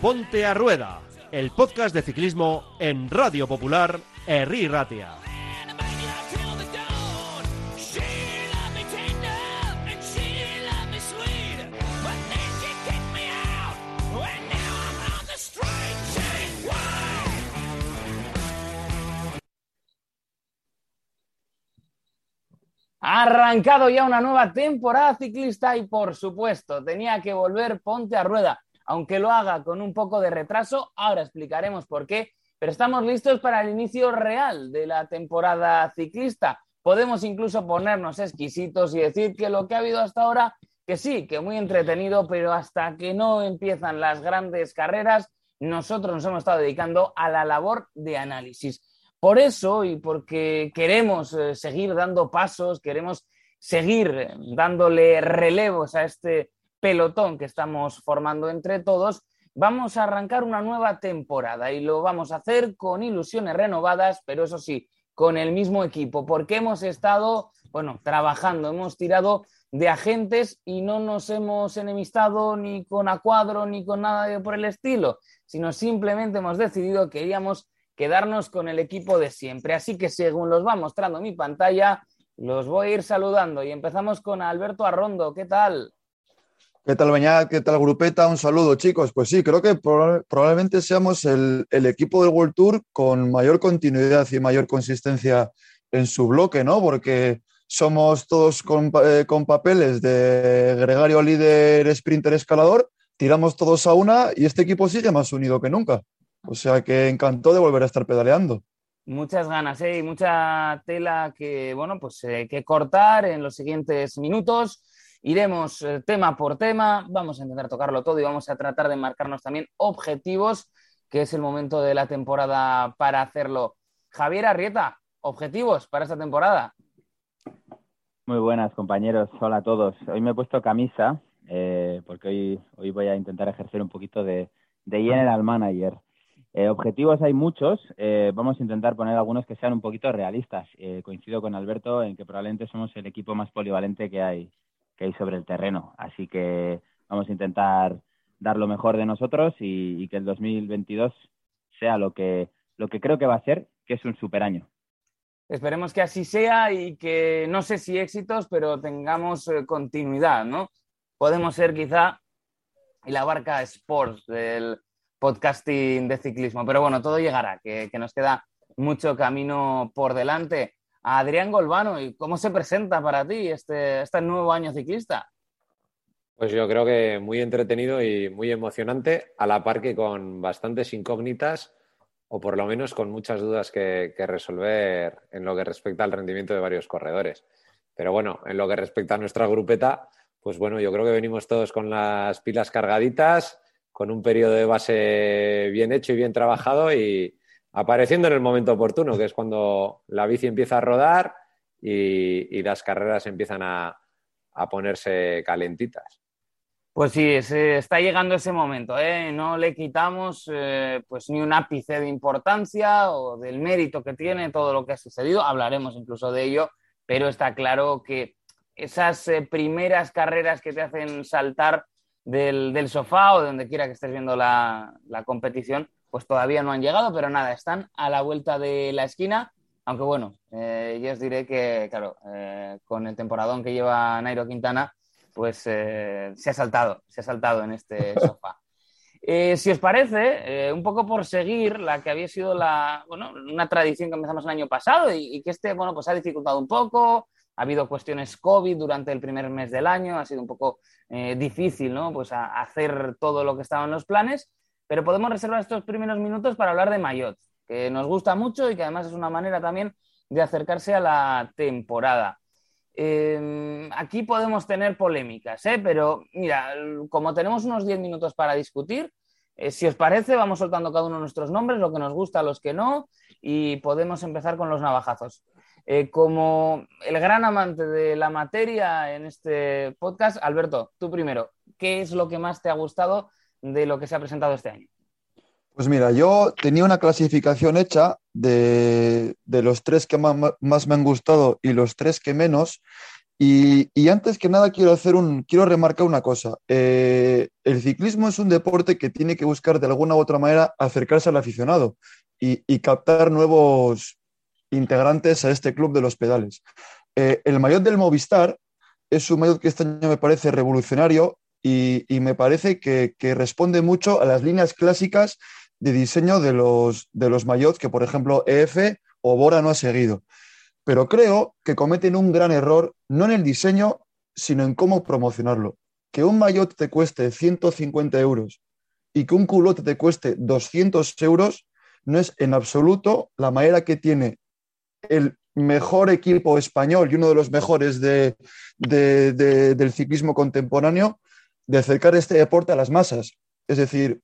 Ponte a Rueda, el podcast de ciclismo en Radio Popular, Herri Ratia. Ha arrancado ya una nueva temporada ciclista y por supuesto tenía que volver Ponte a Rueda, aunque lo haga con un poco de retraso, ahora explicaremos por qué, pero estamos listos para el inicio real de la temporada ciclista. Podemos incluso ponernos exquisitos y decir que lo que ha habido hasta ahora, que sí, que muy entretenido, pero hasta que no empiezan las grandes carreras, nosotros nos hemos estado dedicando a la labor de análisis. Por eso y porque queremos eh, seguir dando pasos, queremos seguir dándole relevos a este pelotón que estamos formando entre todos, vamos a arrancar una nueva temporada y lo vamos a hacer con ilusiones renovadas, pero eso sí, con el mismo equipo, porque hemos estado, bueno, trabajando, hemos tirado de agentes y no nos hemos enemistado ni con Acuadro ni con nada por el estilo, sino simplemente hemos decidido que queríamos quedarnos con el equipo de siempre. Así que según los va mostrando mi pantalla, los voy a ir saludando y empezamos con Alberto Arrondo. ¿Qué tal? ¿Qué tal, Beñat? ¿Qué tal, Grupeta? Un saludo, chicos. Pues sí, creo que probablemente seamos el, equipo del World Tour con mayor continuidad y mayor consistencia en su bloque, ¿no? Porque somos todos con, eh, con papeles de gregario líder, sprinter, escalador, tiramos todos a una y este equipo sigue más unido que nunca. O sea que encantó de volver a estar pedaleando. Muchas ganas, ¿eh? Y mucha tela que, bueno, pues eh, que cortar en los siguientes minutos. Iremos eh, tema por tema, vamos a intentar tocarlo todo y vamos a tratar de marcarnos también objetivos, que es el momento de la temporada para hacerlo. Javier Arrieta, objetivos para esta temporada. Muy buenas, compañeros. Hola a todos. Hoy me he puesto camisa eh, porque hoy, hoy voy a intentar ejercer un poquito de, de general manager. Eh, objetivos hay muchos, eh, vamos a intentar poner algunos que sean un poquito realistas. Coincido con Alberto en que probablemente somos el equipo más polivalente que hay, que hay sobre el terreno, así que vamos a intentar dar lo mejor de nosotros y, que el 2022 sea lo que, lo que creo que va a ser, que es un super año. Esperemos que así sea y que no sé si éxitos, pero tengamos continuidad, ¿no? Podemos ser quizá la barca Sports del podcasting de ciclismo. Pero bueno, todo llegará, que, nos queda mucho camino por delante. Adrián Golbano, ¿y cómo se presenta para ti este, este nuevo año ciclista? Pues yo creo que muy entretenido y muy emocionante, a la par que con bastantes incógnitas o por lo menos con muchas dudas que, que, resolver en lo que respecta al rendimiento de varios corredores. Pero bueno, en lo que respecta a nuestra grupeta, pues bueno, yo creo que venimos todos con las pilas cargaditas con un periodo de base bien hecho y bien trabajado y apareciendo en el momento oportuno, que es cuando la bici empieza a rodar y, las carreras empiezan a, ponerse calentitas. Pues sí, está llegando ese momento, ¿eh? no le quitamos eh, pues ni un ápice de importancia o del mérito que tiene todo lo que ha sucedido, hablaremos incluso de ello, pero está claro que esas eh, primeras carreras que te hacen saltar del, sofá o de donde quiera que estés viendo la, competición, pues todavía no han llegado, pero nada, están a la vuelta de la esquina. Aunque bueno, eh, yo os diré que, claro, eh, con el temporadón que lleva Nairo Quintana, pues eh, se ha saltado, se ha saltado en este sofá. si os parece, un poco por seguir la que había sido la, bueno, una tradición que empezamos el año pasado y, y, que este, bueno, pues ha dificultado un poco, ha habido cuestiones COVID durante el primer mes del año, ha sido un poco eh, difícil, ¿no? Pues hacer todo lo que estaba en los planes, pero podemos reservar estos primeros minutos para hablar de Mayotte, que nos gusta mucho y que además es una manera también de acercarse a la temporada. Em, aquí podemos tener polémicas, ¿eh? pero mira, como tenemos unos 10 minutos para discutir, eh, si os parece, vamos soltando cada uno de nuestros nombres, lo que nos gusta, los que no, y podemos empezar con los navajazos. Eh, como el gran amante de la materia en este podcast, Alberto, tú primero, ¿qué es lo que más te ha gustado de lo que se ha presentado este año? Pues mira, yo tenía una clasificación hecha de, los tres que más, me han gustado y los tres que menos. Y, antes que nada quiero hacer un, quiero remarcar una cosa. Eh, el ciclismo es un deporte que tiene que buscar de alguna u otra manera acercarse al aficionado y, captar nuevos integrantes a este club de los pedales. Eh, el maillot del Movistar es un maillot que este año me parece revolucionario y, me parece que, responde mucho a las líneas clásicas de diseño de los, de los maillots que, por ejemplo, EF o Bora no ha seguido pero creo que cometen un gran error, no en el diseño, sino en cómo promocionarlo. Que un maillot te cueste 150 euros y que un culote te cueste 200 euros no es en absoluto la manera que tiene el mejor equipo español y uno de los mejores del ciclismo contemporáneo de acercar este deporte a las masas. Es decir,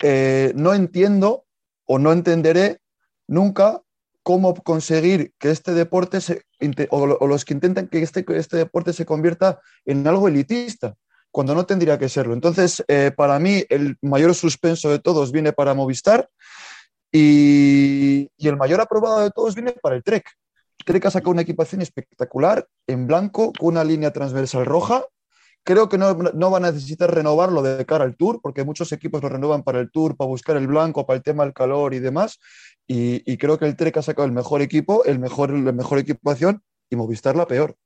eh, no entiendo o no entenderé nunca cómo conseguir que este deporte se, o, los que intentan que este, este deporte se convierta en algo elitista, cuando no tendría que serlo. Entonces, eh, para mí, el mayor suspenso de todos viene para Movistar y, el mayor aprobado de todos viene para el Trek. Trek ha sacado una equipación espectacular, en blanco, con una línea transversal roja. Creo que no, va a necesitar renovarlo de cara al Tour, porque muchos equipos lo renuevan para el Tour, para buscar el blanco, para el tema del calor y demás. Y, creo que el Trek ha sacado el mejor equipo, el mejor, la mejor equipación y Movistar la peor.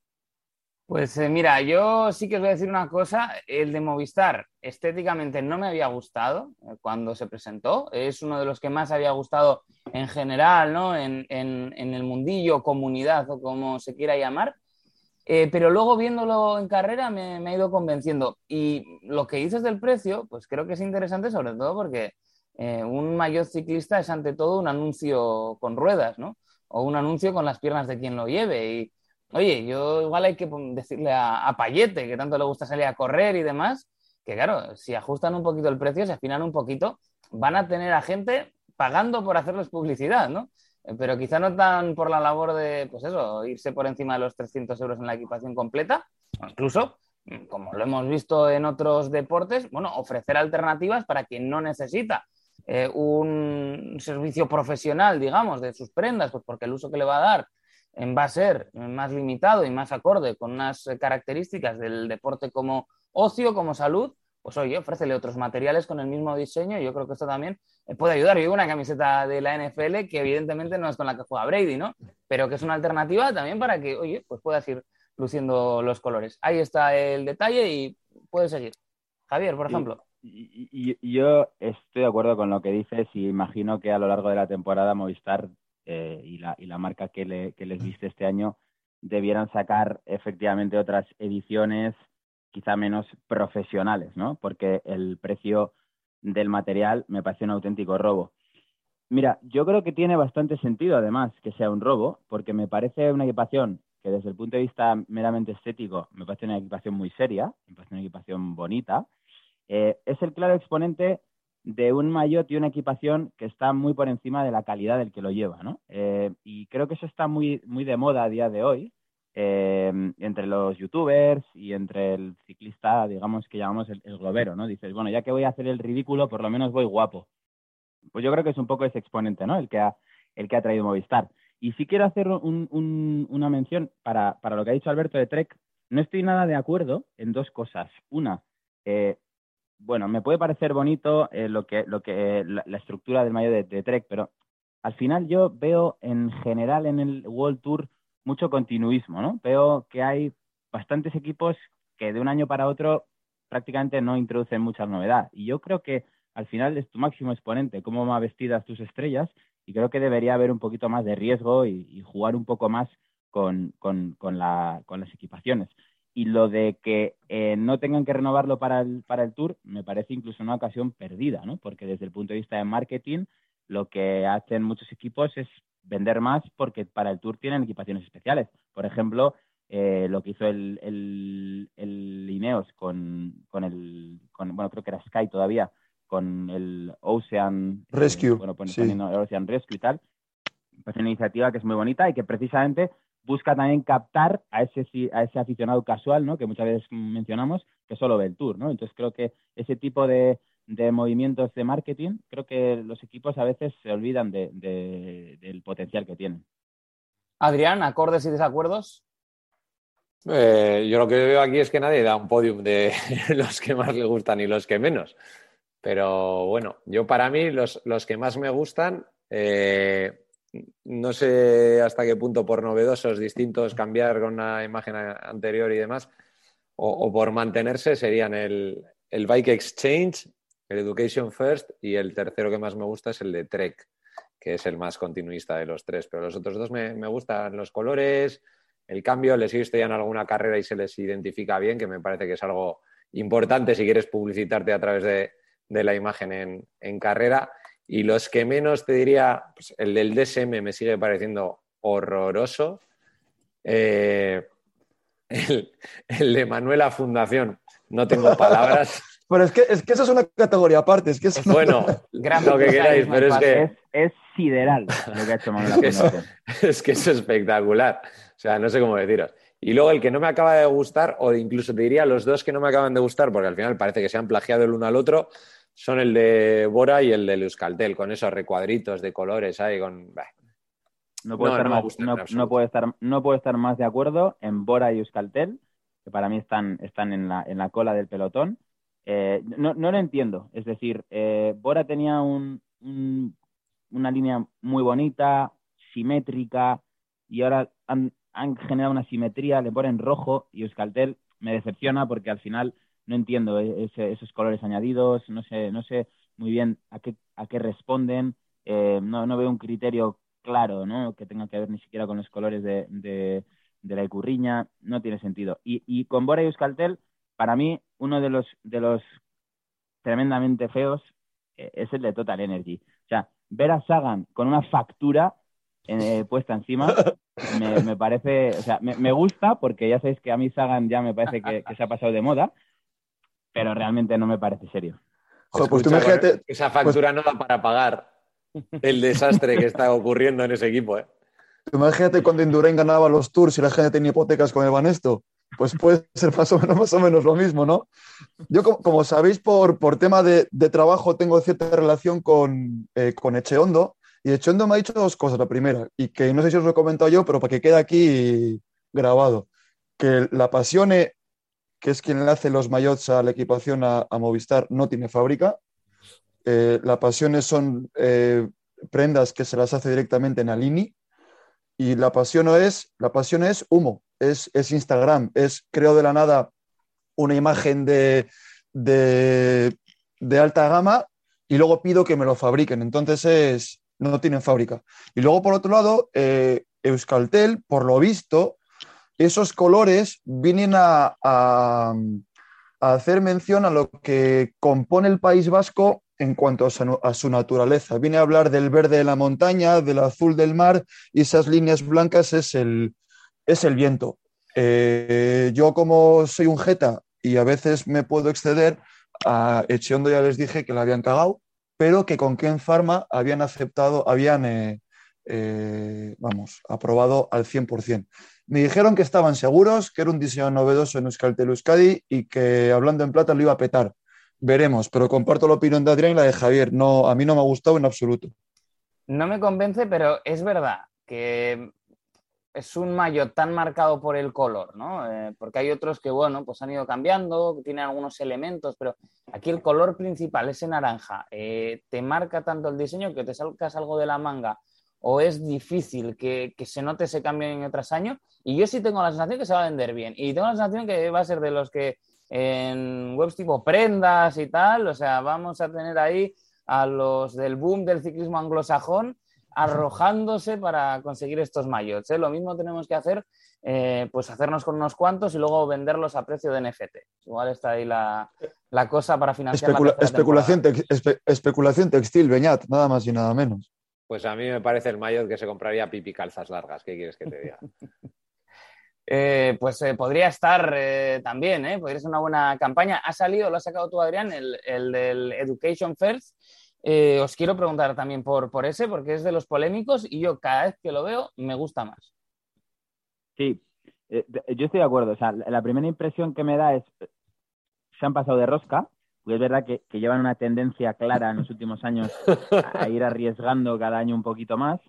Pues eh, mira, yo sí que os voy a decir una cosa, el de Movistar estéticamente no me había gustado eh, cuando se presentó, es uno de los que más había gustado en general, ¿no? En, el mundillo, comunidad o como se quiera llamar, eh, pero luego viéndolo en carrera me, me, ha ido convenciendo. Y lo que dices del precio, pues creo que es interesante sobre todo porque eh, un mayor ciclista es ante todo un anuncio con ruedas, ¿no? O un anuncio con las piernas de quien lo lleve. Y, oye, yo igual hay que decirle a, Payete, que tanto le gusta salir a correr y demás, que claro, si ajustan un poquito el precio, si afinan un poquito, van a tener a gente pagando por hacerles publicidad, ¿no? Eh, pero quizá no tan por la labor de, pues eso, irse por encima de los 300 euros en la equipación completa, incluso, como lo hemos visto en otros deportes, bueno, ofrecer alternativas para quien no necesita eh, un servicio profesional, digamos, de sus prendas, pues porque el uso que le va a dar va a ser más limitado y más acorde con unas características del deporte como ocio, como salud, pues oye, ofrécele otros materiales con el mismo diseño. Yo creo que esto también eh, puede ayudar. Yo digo una camiseta de la NFL que evidentemente no es con la que juega Brady, ¿no? Pero que es una alternativa también para que, oye, pues puedas ir luciendo los colores. Ahí está el detalle y puedes seguir. Javier, por ejemplo. Y, yo estoy de acuerdo con lo que dices y imagino que a lo largo de la temporada Movistar eh, y, la, y la marca que, les viste este año debieran sacar efectivamente otras ediciones quizá menos profesionales, ¿no? Porque el precio del material me parece un auténtico robo. Mira, yo creo que tiene bastante sentido además que sea un robo, porque me parece una equipación que desde el punto de vista meramente estético me parece una equipación muy seria, me parece una equipación bonita, eh, es el claro exponente de un maillot y una equipación que está muy por encima de la calidad del que lo lleva, ¿no? Eh, y creo que eso está muy, muy de moda a día de hoy, eh, entre los youtubers y entre el ciclista, digamos, que llamamos el, globero, ¿no? Dices, bueno, ya que voy a hacer el ridículo, por lo menos voy guapo. Pues yo creo que es un poco ese exponente, ¿no? El que ha, el que ha traído Movistar. Y sí quiero hacer una mención para, lo que ha dicho Alberto de Trek. No estoy nada de acuerdo en dos cosas. Una, bueno, me puede parecer bonito eh, lo que, lo que la, estructura del mayo de, Trek, pero al final yo veo en general en el World Tour mucho continuismo, ¿no? Veo que hay bastantes equipos que de un año para otro prácticamente no introducen mucha novedad. Y yo creo que al final es tu máximo exponente, cómo va vestidas tus estrellas, y creo que debería haber un poquito más de riesgo y, jugar un poco más con, con las equipaciones y lo de que eh, no tengan que renovarlo para el, para el tour me parece incluso una ocasión perdida, ¿no? Porque desde el punto de vista de marketing, lo que hacen muchos equipos es vender más porque para el tour tienen equipaciones especiales. Por ejemplo, eh, lo que hizo el, el, el Ineos con, con el, con, bueno, creo que era Sky todavía, con el Ocean Rescue. bueno, poniendo el Ocean Rescue y tal. Pues una iniciativa que es muy bonita y que precisamente busca también captar a ese, a ese aficionado casual, ¿no? Que muchas veces mencionamos, que solo ve el tour, ¿no? Entonces creo que ese tipo de, movimientos de marketing, creo que los equipos a veces se olvidan del potencial que tienen. Adrián, acordes y desacuerdos. Eh, yo lo que veo aquí es que nadie da un podium de los que más le gustan y los que menos. Pero bueno, yo para mí los, los que más me gustan, eh, no sé hasta qué punto por novedosos, distintos, cambiar con una imagen anterior y demás, o, o por mantenerse, serían el, el, Bike Exchange, el Education First y el tercero que más me gusta es el de Trek, que es el más continuista de los tres. Pero los otros dos me, me gustan los colores, el cambio, les he visto ya en alguna carrera y se les identifica bien, que me parece que es algo importante si quieres publicitarte a través de, de la imagen en, en, carrera. Y los que menos te diría, pues el del DSM me sigue pareciendo horroroso. Eh, el, el, de Manuela Fundación, no tengo palabras. Pero es que, es que eso es una categoría aparte. Es que es bueno, lo que queráis, pero es que. Es, es sideral lo que ha hecho Manuela es que, eso, es que es espectacular. O sea, no sé cómo deciros. Y luego el que no me acaba de gustar, o incluso te diría los dos que no me acaban de gustar, porque al final parece que se han plagiado el uno al otro, son el de Bora y el de Euskaltel, con esos recuadritos de colores ahí, con... Bah. No puedo, No, estar no me más, gusta en no, absoluto. no puedo estar, no puedo estar más de acuerdo en Bora y Euskaltel, que para mí están, están en, la, en la cola del pelotón. Eh, no, no lo entiendo. Es decir, eh, Bora tenía un, un- una línea muy bonita, simétrica, y ahora han, han generado una simetría, le ponen rojo, y Euskaltel me decepciona porque al final no entiendo e- esos colores añadidos, no sé, no sé muy bien a qué, a qué responden, eh, no, no veo un criterio claro, ¿no? Que tenga que ver ni siquiera con los colores de, de, de la icurriña, no tiene sentido. Y, y con Bora y Euskaltel, para mí, uno de los, de los tremendamente feos eh, es el de Total Energy. O sea, ver a Sagan con una factura eh, puesta encima me, me parece, o sea, me, me gusta porque ya sabéis que a mí Sagan ya me parece que, que se ha pasado de moda, pero realmente no me parece serio. Joder, pues tú imagínate, Esa factura no da para pagar el desastre que está ocurriendo en ese equipo. ¿eh? tú imagínate cuando Indurain ganaba los tours y la gente tenía hipotecas con el Banesto. Pues puede ser más o menos, más o menos lo mismo, ¿no? Yo, como, sabéis, por, por tema de, trabajo tengo cierta relación con, eh, con Echeondo. Y Echeondo me ha dicho dos cosas. La primera, y que no sé si os lo he comentado yo, pero para que quede aquí grabado, que la Pasione, que es quien le hace los maillots a la equipación a, a Movistar, no tiene fábrica. Eh, la Pasione son eh, prendas que se las hace directamente en Alini. Y la pasión no es, la pasión es humo, es, es Instagram, es creo de la nada una imagen de, de, de alta gama y luego pido que me lo fabriquen. Entonces es, no tienen fábrica. Y luego, por otro lado, eh, Euskaltel, por lo visto, esos colores vienen a, a, a hacer mención a lo que compone el País Vasco en cuanto a su, naturaleza. Viene a hablar del verde de la montaña, del azul del mar, y esas líneas blancas es el, es el viento. Eh, yo como soy un jeta y a veces me puedo exceder, a Echeondo ya les dije que la habían cagado, pero que con Ken Pharma habían aceptado, habían, eh, eh, vamos, aprobado al 100%. Me dijeron que estaban seguros, que era un diseño novedoso en Euskaltel Euskadi y que hablando en plata lo iba a petar. Veremos, pero comparto la opinión de Adrián y la de Javier. No, a mí no me ha gustado en absoluto. No me convence, pero es verdad que es un mayo tan marcado por el color, ¿no? Eh, porque hay otros que, bueno, pues han ido cambiando, tienen algunos elementos, pero aquí el color principal, ese naranja, eh, te marca tanto el diseño que te sacas algo de la manga o es difícil que, se note ese cambio en otros años. Y yo sí tengo la sensación que se va a vender bien. Y tengo la sensación que va a ser de los que en webs tipo prendas y tal, o sea, vamos a tener ahí a los del boom del ciclismo anglosajón arrojándose para conseguir estos mayots. ¿eh? Lo mismo tenemos que hacer, eh, pues hacernos con unos cuantos y luego venderlos a precio de NFT. Igual está ahí la, la cosa para financiar Especula la especulación, te espe especulación textil, Beñat, nada más y nada menos. Pues a mí me parece el maillot que se compraría pipi calzas largas. ¿Qué quieres que te diga? Eh, pues eh, podría estar eh, también, podría ser una buena campaña. Ha salido, lo has sacado tú, Adrián, el, el del Education First. Os quiero preguntar también por, por ese, porque es de los polémicos y yo cada vez que lo veo me gusta más. Sí, yo estoy de acuerdo. O sea, la primera impresión que me da es se han pasado de rosca, porque es verdad que, que llevan una tendencia clara en los últimos años a ir arriesgando cada año un poquito más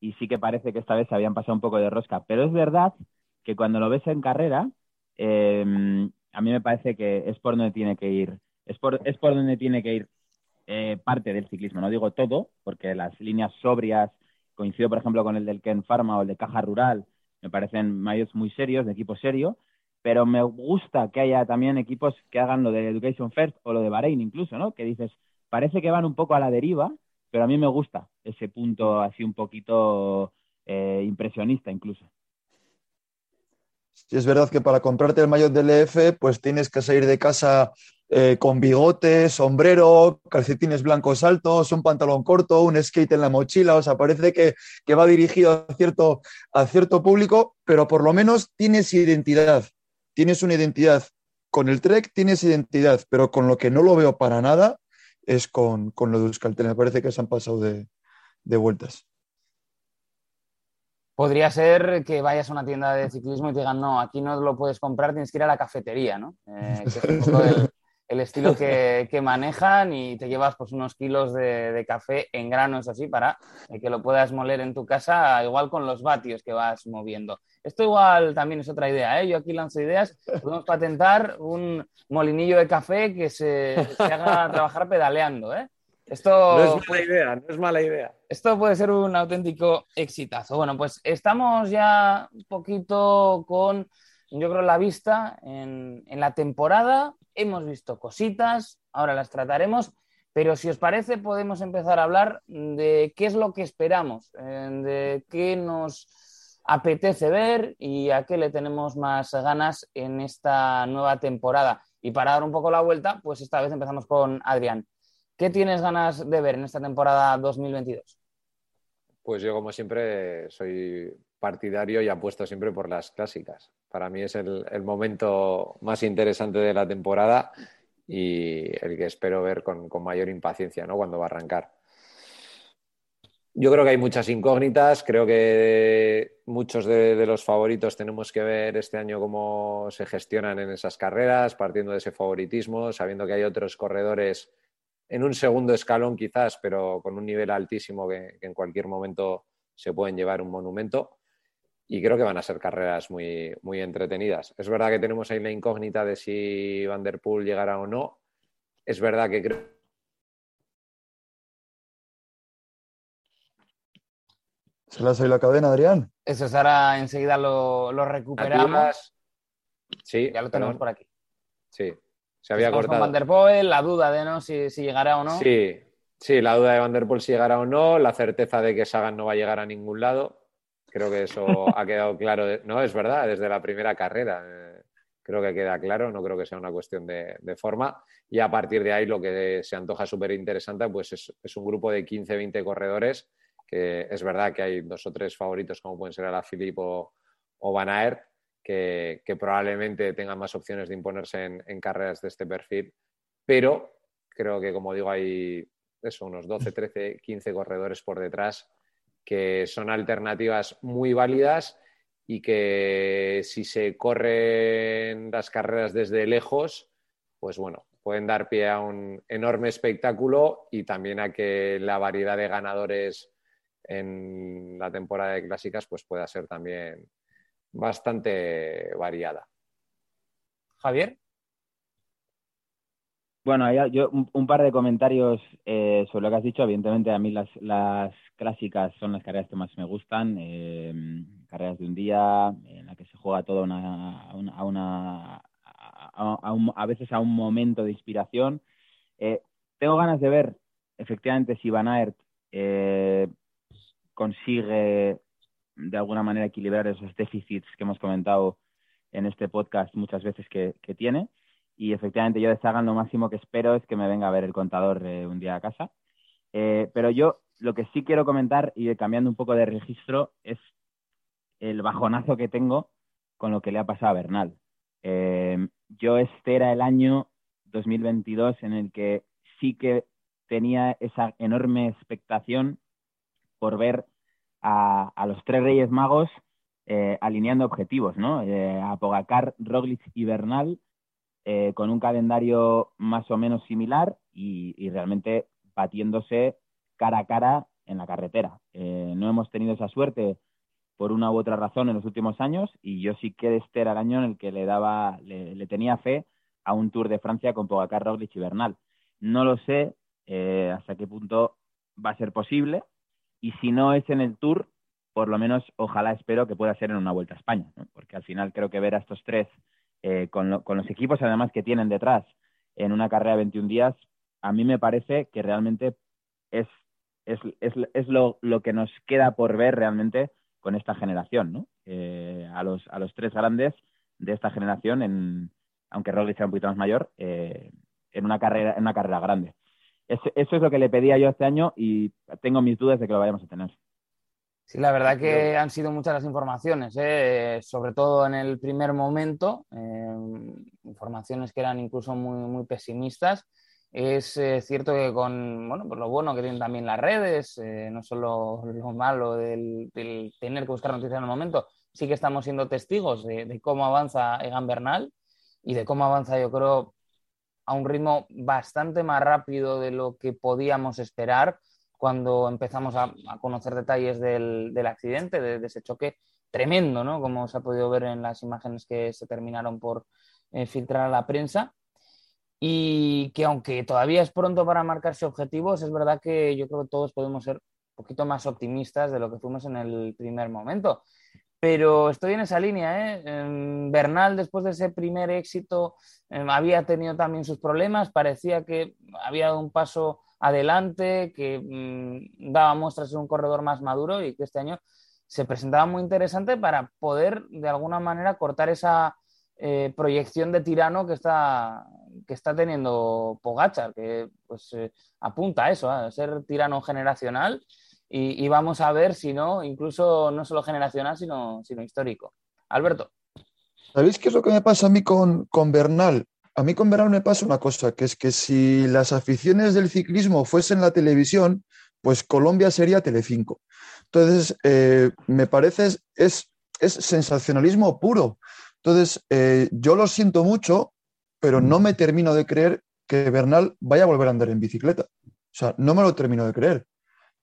y sí que parece que esta vez se habían pasado un poco de rosca. Pero es verdad que cuando lo ves en carrera, eh, a mí me parece que es por donde tiene que ir, es por, es por donde tiene que ir eh, parte del ciclismo. No digo todo, porque las líneas sobrias, coincido por ejemplo con el del Ken Pharma o el de Caja Rural, me parecen mayores muy serios, de equipo serio, pero me gusta que haya también equipos que hagan lo de Education First o lo de Bahrein incluso, ¿no? Que dices, parece que van un poco a la deriva, pero a mí me gusta ese punto así un poquito eh, impresionista incluso. Sí, es verdad que para comprarte el maillot del EF, pues tienes que salir de casa eh, con bigote, sombrero, calcetines blancos altos, un pantalón corto, un skate en la mochila. O sea, parece que, que va dirigido a cierto, a cierto público, pero por lo menos tienes identidad. Tienes una identidad. Con el Trek tienes identidad, pero con lo que no lo veo para nada es con, con lo de. Me parece que se han pasado de, de vueltas. Podría ser que vayas a una tienda de ciclismo y te digan, no, aquí no lo puedes comprar, tienes que ir a la cafetería, ¿no? Eh, que es un poco el, estilo que, que, manejan y te llevas pues unos kilos de, de café en granos así para que lo puedas moler en tu casa, igual con los vatios que vas moviendo. Esto igual también es otra idea, ¿eh? Yo aquí lanzo ideas, podemos patentar un molinillo de café que se, se haga trabajar pedaleando, ¿eh? Esto, no es mala idea, no es mala idea. Esto puede ser un auténtico exitazo. Bueno, pues estamos ya un poquito con, yo creo, la vista en, en la temporada. Hemos visto cositas, ahora las trataremos, pero si os parece podemos empezar a hablar de qué es lo que esperamos, de qué nos apetece ver y a qué le tenemos más ganas en esta nueva temporada. Y para dar un poco la vuelta, pues esta vez empezamos con Adrián. ¿Qué tienes ganas de ver en esta temporada 2022? Pues yo, como siempre, soy partidario y apuesto siempre por las clásicas. Para mí es el, momento más interesante de la temporada y el que espero ver con, mayor impaciencia ¿no? cuando va a arrancar. Yo creo que hay muchas incógnitas, creo que muchos de, los favoritos tenemos que ver este año cómo se gestionan en esas carreras, partiendo de ese favoritismo, sabiendo que hay otros corredores en un segundo escalón quizás, pero con un nivel altísimo que, que, en cualquier momento se pueden llevar un monumento. Y creo que van a ser carreras muy, muy entretenidas. Es verdad que tenemos ahí la incógnita de si Van Der Poel llegará o no. Es verdad que creo. ¿Se le ha la cadena, Adrián? Eso es ahora enseguida lo, lo recuperamos. Sí, ya lo tenemos perdón. por aquí. Sí, se había Estamos cortado. Con Van der Poel, la duda de no si, si, llegará o no. Sí, sí, la duda de Van der Poel si llegará o no, la certeza de que Sagan no va a llegar a ningún lado. Creo que eso ha quedado claro. De... No, es verdad, desde la primera carrera. Eh, creo que queda claro, no creo que sea una cuestión de, de forma. Y a partir de ahí lo que se antoja súper interesante pues es, es, un grupo de 15-20 corredores, que es verdad que hay dos o tres favoritos como pueden ser a la Philippe o, o Van Aert, que, probablemente tengan más opciones de imponerse en, en, carreras de este perfil, pero creo que, como digo, hay eso, unos 12, 13, 15 corredores por detrás que son alternativas muy válidas y que si se corren las carreras desde lejos, pues bueno, pueden dar pie a un enorme espectáculo y también a que la variedad de ganadores en la temporada de clásicas pues pueda ser también bastante variada. Javier. Bueno, yo un, par de comentarios eh, sobre lo que has dicho. Evidentemente, a mí las, las, clásicas son las carreras que más me gustan. Eh, carreras de un día en la que se juega todo una, a, una, a, a, veces a un momento de inspiración. Eh, tengo ganas de ver, efectivamente, si Van Aert eh, consigue de alguna manera equilibrar esos déficits que hemos comentado en este podcast muchas veces que, tiene. Y efectivamente yo de Sagan lo máximo que espero es que me venga a ver el contador eh, un día a casa. Eh, pero yo lo que sí quiero comentar, y cambiando un poco de registro, es el bajonazo que tengo con lo que le ha pasado a Bernal. Eh, yo este era el año 2022 en el que sí que tenía esa enorme expectación por ver a, los tres Reyes Magos eh, alineando objetivos, ¿no? Eh, a Pogacar, Roglic y Bernal eh, con un calendario más o menos similar y, realmente batiéndose cara a cara en la carretera. Eh, no hemos tenido esa suerte por una u otra razón en los últimos años y yo sí que este era el año en el que le daba, le, tenía fe a un Tour de Francia con Pogacar, Roglic y Bernal. No lo sé hasta qué punto va a ser posible y si no es en el Tour, por lo menos ojalá espero que pueda ser en una Vuelta a España, porque al final creo que ver a estos tres eh, con, con, los equipos además que tienen detrás en una carrera de 21 días, a mí me parece que realmente es, es, es, es lo, lo, que nos queda por ver realmente con esta generación, ¿no? Eh, a, los, a los tres grandes de esta generación, en, aunque Roglic sea un poquito más mayor, eh, en, una carrera, en una carrera grande. Eso es lo que le pedía yo este año y tengo mis dudas de que lo vayamos a tener. Sí, la verdad que han sido muchas las informaciones, ¿eh? sobre todo en el primer momento, informaciones que eran incluso muy, muy pesimistas es eh, cierto que con bueno, pues lo bueno que tienen también las redes, eh, no solo lo malo del, tener que buscar noticias en el momento, sí que estamos siendo testigos de, cómo avanza Egan Bernal y de cómo avanza, yo creo, a un ritmo bastante más rápido de lo que podíamos esperar cuando empezamos a, conocer detalles del, accidente, de, ese choque tremendo, ¿no? Como se ha podido ver en las imágenes que se terminaron por eh, filtrar a la prensa y que aunque todavía es pronto para marcarse objetivos, es verdad que yo creo que todos podemos ser un poquito más optimistas de lo que fuimos en el primer momento. Pero estoy en esa línea. ¿eh? Bernal, después de ese primer éxito, em, había tenido también sus problemas. Parecía que había dado un paso adelante, que mm, daba muestras de un corredor más maduro y que este año se presentaba muy interesante para poder, de alguna manera, cortar esa eh, proyección de tirano que está, que está teniendo Pogachar, que pues eh, apunta a eso, a ser tirano generacional y, vamos a ver si no, incluso no solo generacional, sino, sino histórico. Alberto. ¿Sabéis qué es lo que me pasa a mí con, con Bernal? A mí con Bernal me pasa una cosa, que es que si las aficiones del ciclismo fuesen la televisión, pues Colombia sería Telecinco. Entonces, eh, me parece es, es sensacionalismo puro. Entonces, eh, yo lo siento mucho, pero no me termino de creer que Bernal vaya a volver a andar en bicicleta. O sea, no me lo termino de creer.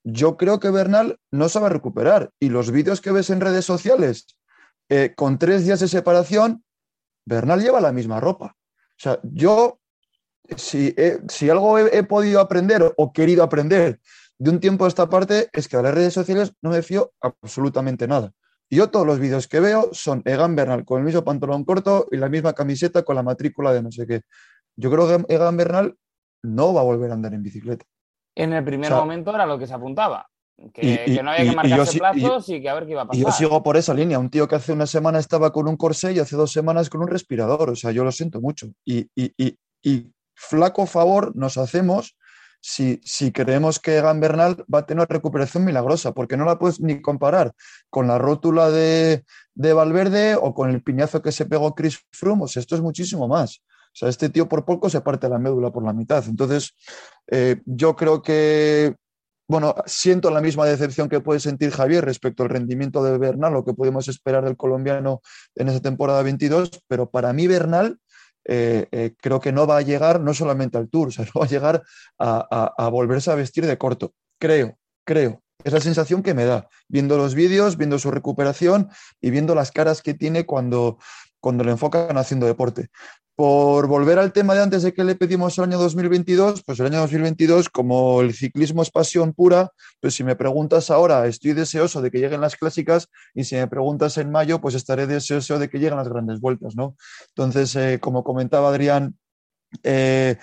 Yo creo que Bernal no sabe recuperar. Y los vídeos que ves en redes sociales, eh, con tres días de separación, Bernal lleva la misma ropa. O sea, yo, si, si algo he, podido aprender o querido aprender de un tiempo a esta parte, es que a las redes sociales no me fío absolutamente nada. Yo todos los vídeos que veo son Egan Bernal con el mismo pantalón corto y la misma camiseta con la matrícula de no sé qué. Yo creo que Egan Bernal no va a volver a andar en bicicleta. En el primer momento era lo que se apuntaba. Que, no había que marcarse plazos y, que a ver qué iba a pasar. Y yo sigo por esa línea. Un tío que hace una semana estaba con un corsé y hace dos semanas con un respirador. O sea, yo lo siento mucho. Y, y flaco favor nos hacemos si, si creemos que Egan Bernal va a tener recuperación milagrosa, porque no la puedes ni comparar con la rótula de, Valverde o con el piñazo que se pegó Chris Froome. esto es muchísimo más. O sea, este tío por poco se parte la médula por la mitad. Entonces, eh, yo creo que, bueno, siento la misma decepción que puede sentir Javier respecto al rendimiento de Bernal, lo que podemos esperar del colombiano en esa temporada 22, pero para mí Bernal eh, eh, creo que no va a llegar no solamente al Tour, o va a llegar a, volverse a vestir de corto. Creo, creo. Es la sensación que me da, viendo los vídeos, viendo su recuperación y viendo las caras que tiene cuando, cuando le enfocan haciendo deporte. Por volver al tema de antes de que le pedimos el año 2022, pues el año 2022, como el ciclismo es pasión pura, pues si me preguntas ahora, estoy deseoso de que lleguen las clásicas y si me preguntas en mayo, pues estaré deseoso de que lleguen las grandes vueltas, ¿no? Entonces, eh, como comentaba Adrián, eh,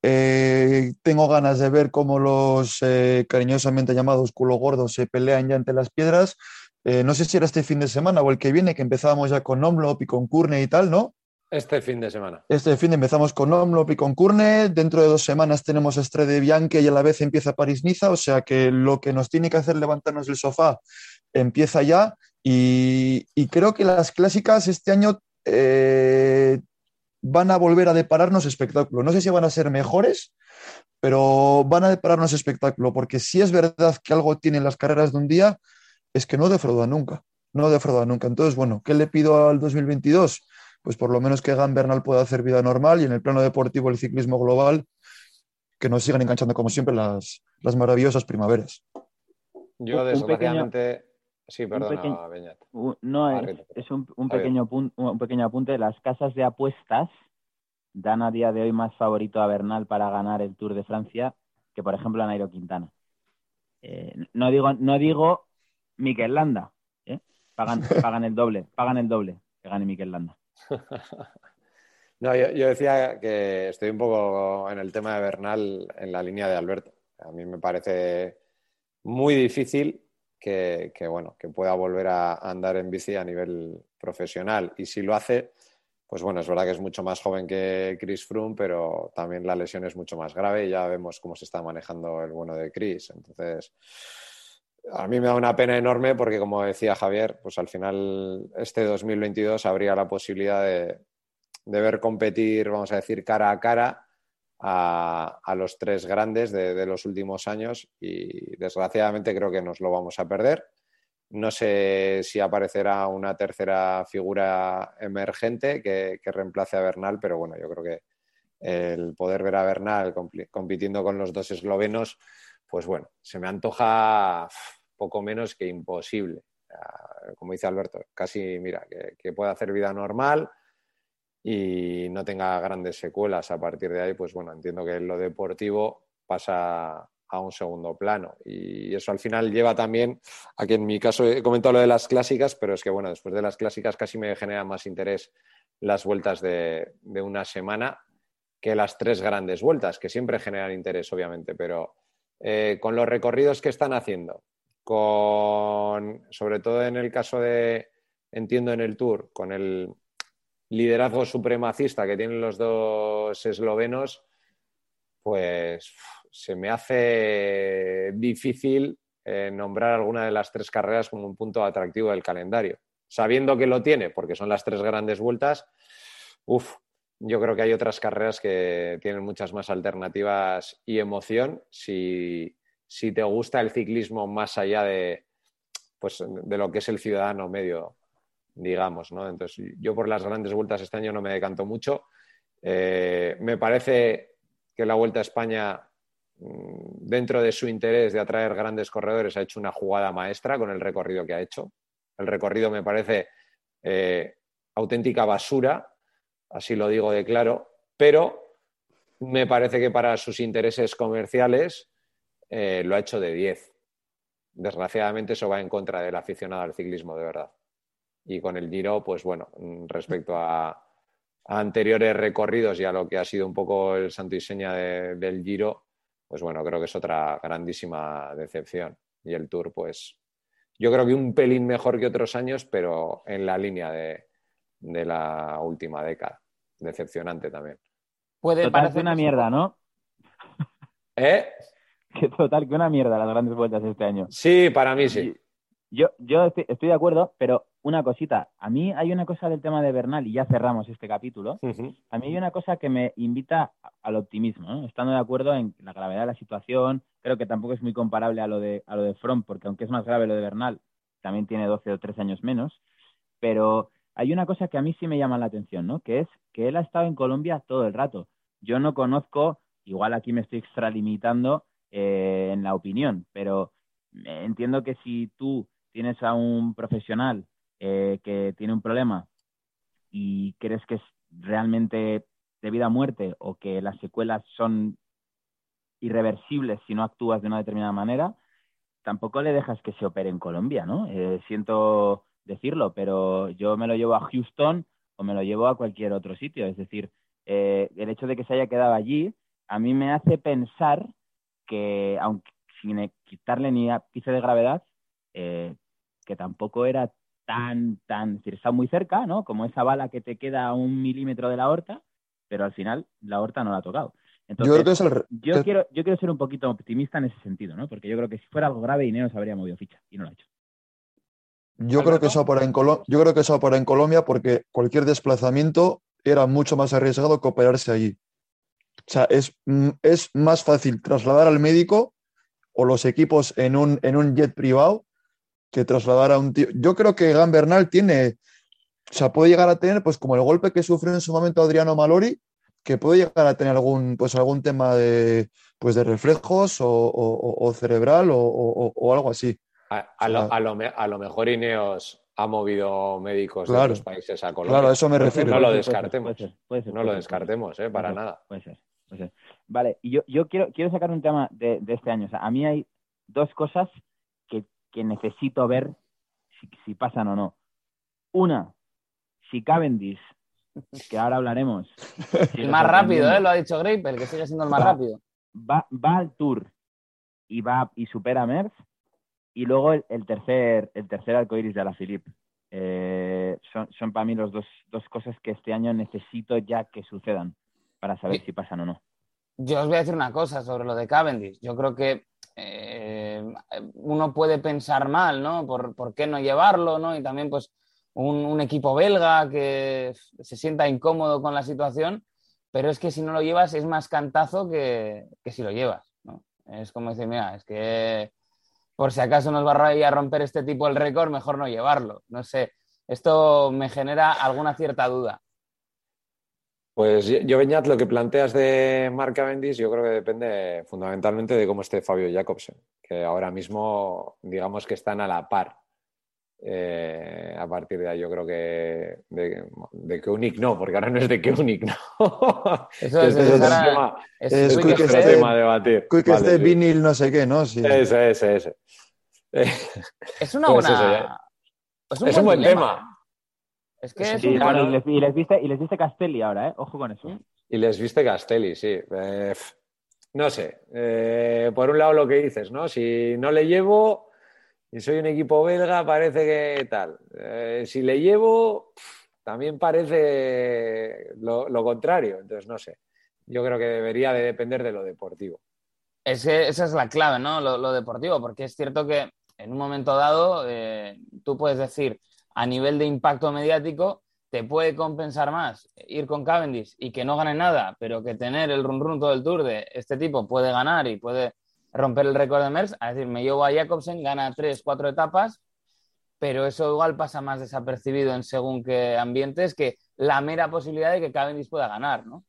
eh, tengo ganas de ver cómo los cariñosamente llamados culo gordos se pelean ya entre las piedras. no sé si era este fin de semana o el que viene, que empezábamos ya con Omlop y con Curne y tal, ¿no? Este fin de semana. Este fin de empezamos con Omlop y con Curne. Dentro de dos semanas tenemos Estrade Bianche y a la vez empieza París-Niza. O sea que lo que nos tiene que hacer levantarnos del sofá empieza ya. Y, creo que las clásicas este año eh, van a volver a depararnos espectáculo. No sé si van a ser mejores, pero van a depararnos espectáculo. Porque si es verdad que algo tienen las carreras de un día, es que no defrauda nunca. No defrauda nunca. Entonces, bueno, ¿qué le pido al 2022? Pues por lo menos que Egan Bernal pueda hacer vida normal y en el plano deportivo el ciclismo global que nos sigan enganchando como siempre las, maravillosas primaveras. Yo desgraciadamente, Sí, perdona, pequeño- Beñat. Un- No, Ah, es, Rita, es un, un pequeño pun- un pequeño apunte. Las casas de apuestas dan a día de hoy más favorito a Bernal para ganar el Tour de Francia que, por ejemplo, a Nairo Quintana. Eh, no digo, no digo Mikel Landa, ¿eh? pagan, pagan el doble, pagan el doble que gane Mikel Landa. No, yo, decía que estoy un poco en el tema de Bernal en la línea de Alberto. A mí me parece muy difícil que, que, bueno, que pueda volver a andar en bici a nivel profesional. Y si lo hace, pues bueno, es verdad que es mucho más joven que Chris Froome, pero también la lesión es mucho más grave y ya vemos cómo se está manejando el bueno de Chris. Entonces, a mí me da una pena enorme porque, como decía Javier, pues al final este 2022 habría la posibilidad de, de ver competir, vamos a decir, cara a cara a, los tres grandes de, los últimos años y desgraciadamente creo que nos lo vamos a perder. No sé si aparecerá una tercera figura emergente que reemplace a Bernal, pero bueno, yo creo que el poder ver a Bernal compitiendo con los dos eslovenos, pues bueno, se me antoja poco menos que imposible. Como dice Alberto, casi, mira, que, pueda hacer vida normal y no tenga grandes secuelas a partir de ahí, pues bueno, entiendo que lo deportivo pasa a un segundo plano. Y eso al final lleva también a que en mi caso he comentado lo de las clásicas, pero es que bueno, después de las clásicas casi me genera más interés las vueltas de, de una semana que las tres grandes vueltas, que siempre generan interés, obviamente, pero eh, con los recorridos que están haciendo, con, sobre todo en el caso de, entiendo en el Tour, con el liderazgo supremacista que tienen los dos eslovenos, pues se me hace difícil eh, nombrar alguna de las tres carreras como un punto atractivo del calendario. Sabiendo que lo tiene, porque son las tres grandes vueltas, uff, yo creo que hay otras carreras que tienen muchas más alternativas y emoción si, si te gusta el ciclismo más allá de, pues, de lo que es el ciudadano medio, digamos, ¿no? Entonces, yo por las grandes vueltas este año no me decanto mucho. Eh, me parece que la Vuelta a España, dentro de su interés de atraer grandes corredores, ha hecho una jugada maestra con el recorrido que ha hecho. El recorrido me parece eh, auténtica basura, así lo digo de claro, pero me parece que para sus intereses comerciales eh, lo ha hecho de 10. Desgraciadamente eso va en contra del aficionado al ciclismo, de verdad. Y con el Giro, pues bueno, respecto a, a anteriores recorridos y a lo que ha sido un poco el santo y seña de, del Giro, pues bueno, creo que es otra grandísima decepción. Y el Tour, pues yo creo que un pelín mejor que otros años, pero en la línea de, de la última década. Decepcionante también. Puede que una mierda, ¿no? ¿Eh? Que total que una mierda las grandes vueltas este año. Sí, para mí sí. Yo, yo estoy, estoy, de acuerdo, pero una cosita. A mí hay una cosa del tema de Bernal, y ya cerramos este capítulo. Uh -huh. A mí hay una cosa que me invita al optimismo, ¿no? Estando de acuerdo en la gravedad de la situación, creo que tampoco es muy comparable a lo de, a lo de Front, porque aunque es más grave lo de Bernal, también tiene 12 o 13 años menos. Pero hay una cosa que a mí sí me llama la atención, ¿no? Que es que él ha estado en Colombia todo el rato. Yo no conozco, igual aquí me estoy extralimitando eh, en la opinión, pero entiendo que si tú tienes a un profesional eh, que tiene un problema y crees que es realmente de vida a muerte o que las secuelas son irreversibles si no actúas de una determinada manera, tampoco le dejas que se opere en Colombia, ¿no? Eh, siento decirlo, pero yo me lo llevo a Houston o me lo llevo a cualquier otro sitio. Es decir, eh, el hecho de que se haya quedado allí a mí me hace pensar que, aunque sin quitarle ni ápice de gravedad, eh, que tampoco era tan, tan, es decir, está muy cerca, ¿no? Como esa bala que te queda a un milímetro de la horta, pero al final la horta no la ha tocado. Entonces, yo, creo que es el... yo, quiero, yo quiero ser un poquito optimista en ese sentido, ¿no? Porque yo creo que si fuera algo grave, Ineo se habría movido ficha y no lo ha hecho. Yo creo, que eso para en Colo yo creo que eso para en Colombia porque cualquier desplazamiento era mucho más arriesgado que operarse allí. O sea, es, es más fácil trasladar al médico o los equipos en un, en un jet privado que trasladar a un tío. Yo creo que Gan Bernal tiene, o sea, puede llegar a tener, pues como el golpe que sufrió en su momento Adriano Malori, que puede llegar a tener algún, pues algún tema de, pues de reflejos o, o, o cerebral o, o, algo así. A, lo, mejor Ineos ha movido médicos de otros países a Colombia. Claro, a eso me refiero. No lo descartemos. no lo descartemos, ¿eh? para nada. Puede ser, Vale, y yo, yo quiero, quiero sacar un tema de, este año. O sea, a mí hay dos cosas que, necesito ver si, pasan o no. Una, si Cavendish, que ahora hablaremos. el más rápido, ¿eh? lo ha dicho Grape, el que sigue siendo el más rápido. Va, va al Tour y va y supera a Merckx y luego el, tercer el tercer arcoiris de la Eh, son, son, para mí las dos, dos cosas que este año necesito ya que sucedan para saber si pasan o no. Yo os voy a decir una cosa sobre lo de Cavendish. Yo creo que eh, uno puede pensar mal, ¿no? Por, por, qué no llevarlo, ¿no? Y también, pues, un, un, equipo belga que se sienta incómodo con la situación, pero es que si no lo llevas es más cantazo que, que si lo llevas, ¿no? Es como decir, mira, es que por si acaso nos va a romper este tipo el récord, mejor no llevarlo. No sé, esto me genera alguna cierta duda. Pues yo, Beñat, lo que planteas de Mark Cavendish, yo creo que depende fundamentalmente de cómo esté Fabio Jacobsen, que ahora mismo, digamos que están a la par. Eh, a partir de ahí, yo creo que de, de Koenig no, porque ahora no es de Koenig, no. Eso es, es, tema, es, es, es tema a debatir. Que esté vinil, no sé qué, ¿no? Sí. Ese, ese, ese. Es una pues buena. es un, es un buen tema. Es que es un... y, les, y, les, viste, y les viste Castelli ahora, ¿eh? Ojo con eso. Y les viste Castelli, sí. Eh, no sé. Eh, por un lado lo que dices, ¿no? Si no le llevo y soy un equipo belga, parece que tal. Eh, si le llevo, también parece lo, lo, contrario. Entonces, no sé. Yo creo que debería de depender de lo deportivo. Es que esa es la clave, ¿no? Lo, deportivo, porque es cierto que en un momento dado eh, tú puedes decir a nivel de impacto mediático te puede compensar más ir con Cavendish y que no gane nada, pero que tener el run run todo el tour de este tipo puede ganar y puede romper el récord de Merckx, es decir, me llevo a Jacobsen, gana tres, cuatro etapas, pero eso igual pasa más desapercibido en según qué ambientes que la mera posibilidad de que Cavendish pueda ganar, ¿no?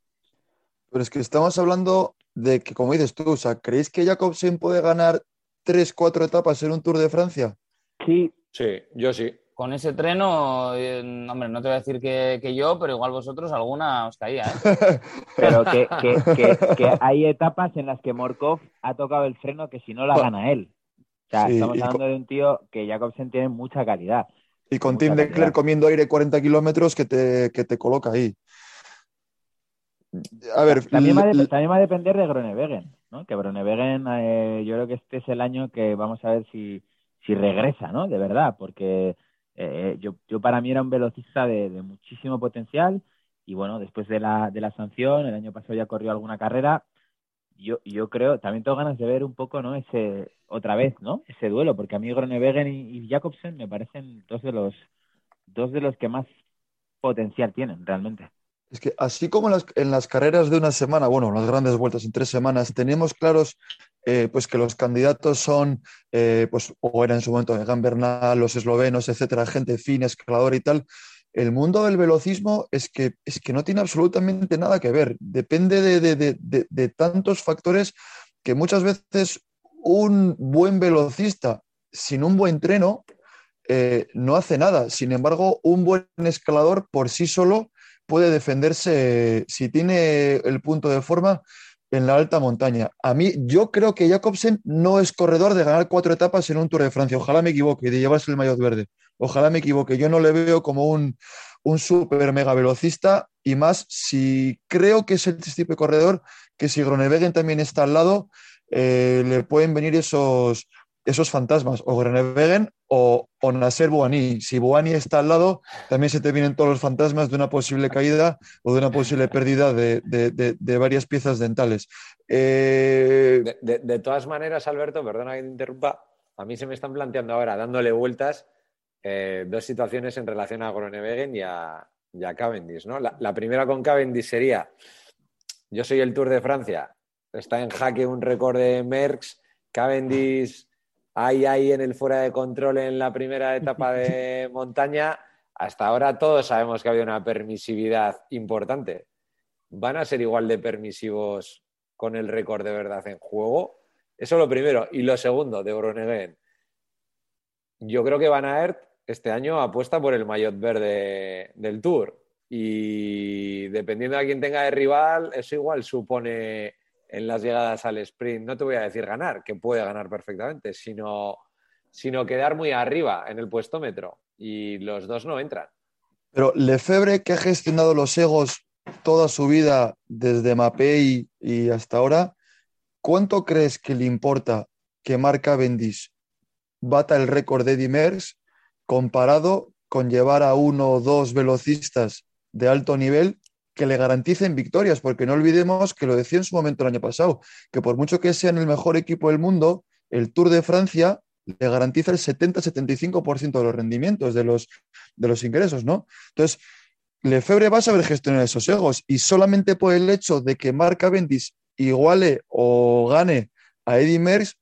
Pero es que estamos hablando de que, como dices tú, o sea, ¿creéis que Jacobsen puede ganar tres, cuatro etapas en un Tour de Francia? Sí. Sí, yo sí. Con ese treno, eh, hombre, no te voy a decir que, yo, pero igual vosotros alguna os caía. ¿eh? pero que, que, hay etapas en las que Morkov ha tocado el freno que si no la gana él. O sea, estamos hablando de un tío que Jacobsen tiene mucha calidad. Y con Tim Leclerc comiendo aire 40 kilómetros que te, que te coloca ahí. A ver, también va, a, depender de Gronewegen, ¿no? Que Gronewegen, eh, yo creo que este es el año que vamos a ver si, si regresa, ¿no? De verdad, porque eh, yo, yo para mí era un velocista de, muchísimo potencial y bueno, después de la, de la sanción, el año pasado ya corrió alguna carrera, yo, yo creo, también tengo ganas de ver un poco, ¿no? Ese, otra vez, ¿no? Ese duelo, porque a mí Gronewegen y, y Jacobsen me parecen dos de los, dos de los que más potencial tienen realmente. Es que así como en las, carreras de una semana, bueno, las grandes vueltas en tres semanas, tenemos claros eh, pues que los candidatos son, eh, pues, o era en su momento Egan Bernal, los eslovenos, etcétera, gente fin, escalador y tal. El mundo del velocismo es que, es que no tiene absolutamente nada que ver. Depende de, tantos factores que muchas veces un buen velocista sin un buen treno eh, no hace nada. Sin embargo, un buen escalador por sí solo puede defenderse si tiene el punto de forma en la alta montaña. A mí, yo creo que Jacobsen no es corredor de ganar cuatro etapas en un Tour de Francia. Ojalá me equivoque, de llevarse el maillot verde. Ojalá me equivoque. Yo no le veo como un, un súper mega velocista y más si creo que es el tipo de corredor que si Gronewegen también está al lado, eh, le pueden venir esos, esos fantasmas, o Grenevegen o, o Nasser Bouani. Si Bouani está al lado, también se te vienen todos los fantasmas de una posible caída o de una posible pérdida de, varias piezas dentales. Eh, de, todas maneras, Alberto, perdona que te interrumpa, a mí se me están planteando ahora, dándole vueltas, eh, dos situaciones en relación a Gronewegen y a, Cavendish. ¿no? La, la primera con Cavendish sería, yo soy el Tour de Francia, está en jaque un récord de Merckx, Cavendish ahí, ahí en el fuera de control en la primera etapa de montaña, hasta ahora todos sabemos que había una permisividad importante. ¿Van a ser igual de permisivos con el récord de verdad en juego? Eso lo primero. Y lo segundo, de Broneguen. yo creo que Van Aert este año apuesta por el maillot verde del Tour. Y dependiendo de quién tenga de rival, eso igual supone en las llegadas al sprint, no te voy a decir ganar, que puede ganar perfectamente, sino, sino quedar muy arriba en el puestómetro. Y los dos no entran. Pero Lefebvre, que ha gestionado los egos toda su vida desde Mapei y hasta ahora, ¿cuánto crees que le importa que Marca Bendis bata el récord de Eddie Merckx comparado con llevar a uno o dos velocistas de alto nivel que le garanticen victorias, porque no olvidemos que lo decía en su momento el año pasado, que por mucho que sean el mejor equipo del mundo, el Tour de Francia le garantiza el 70-75% de los rendimientos, de los, de los ingresos, ¿no? Entonces, Lefebvre va a saber gestionar esos egos y solamente por el hecho de que Mark Cavendish iguale o gane a Eddie Merckx,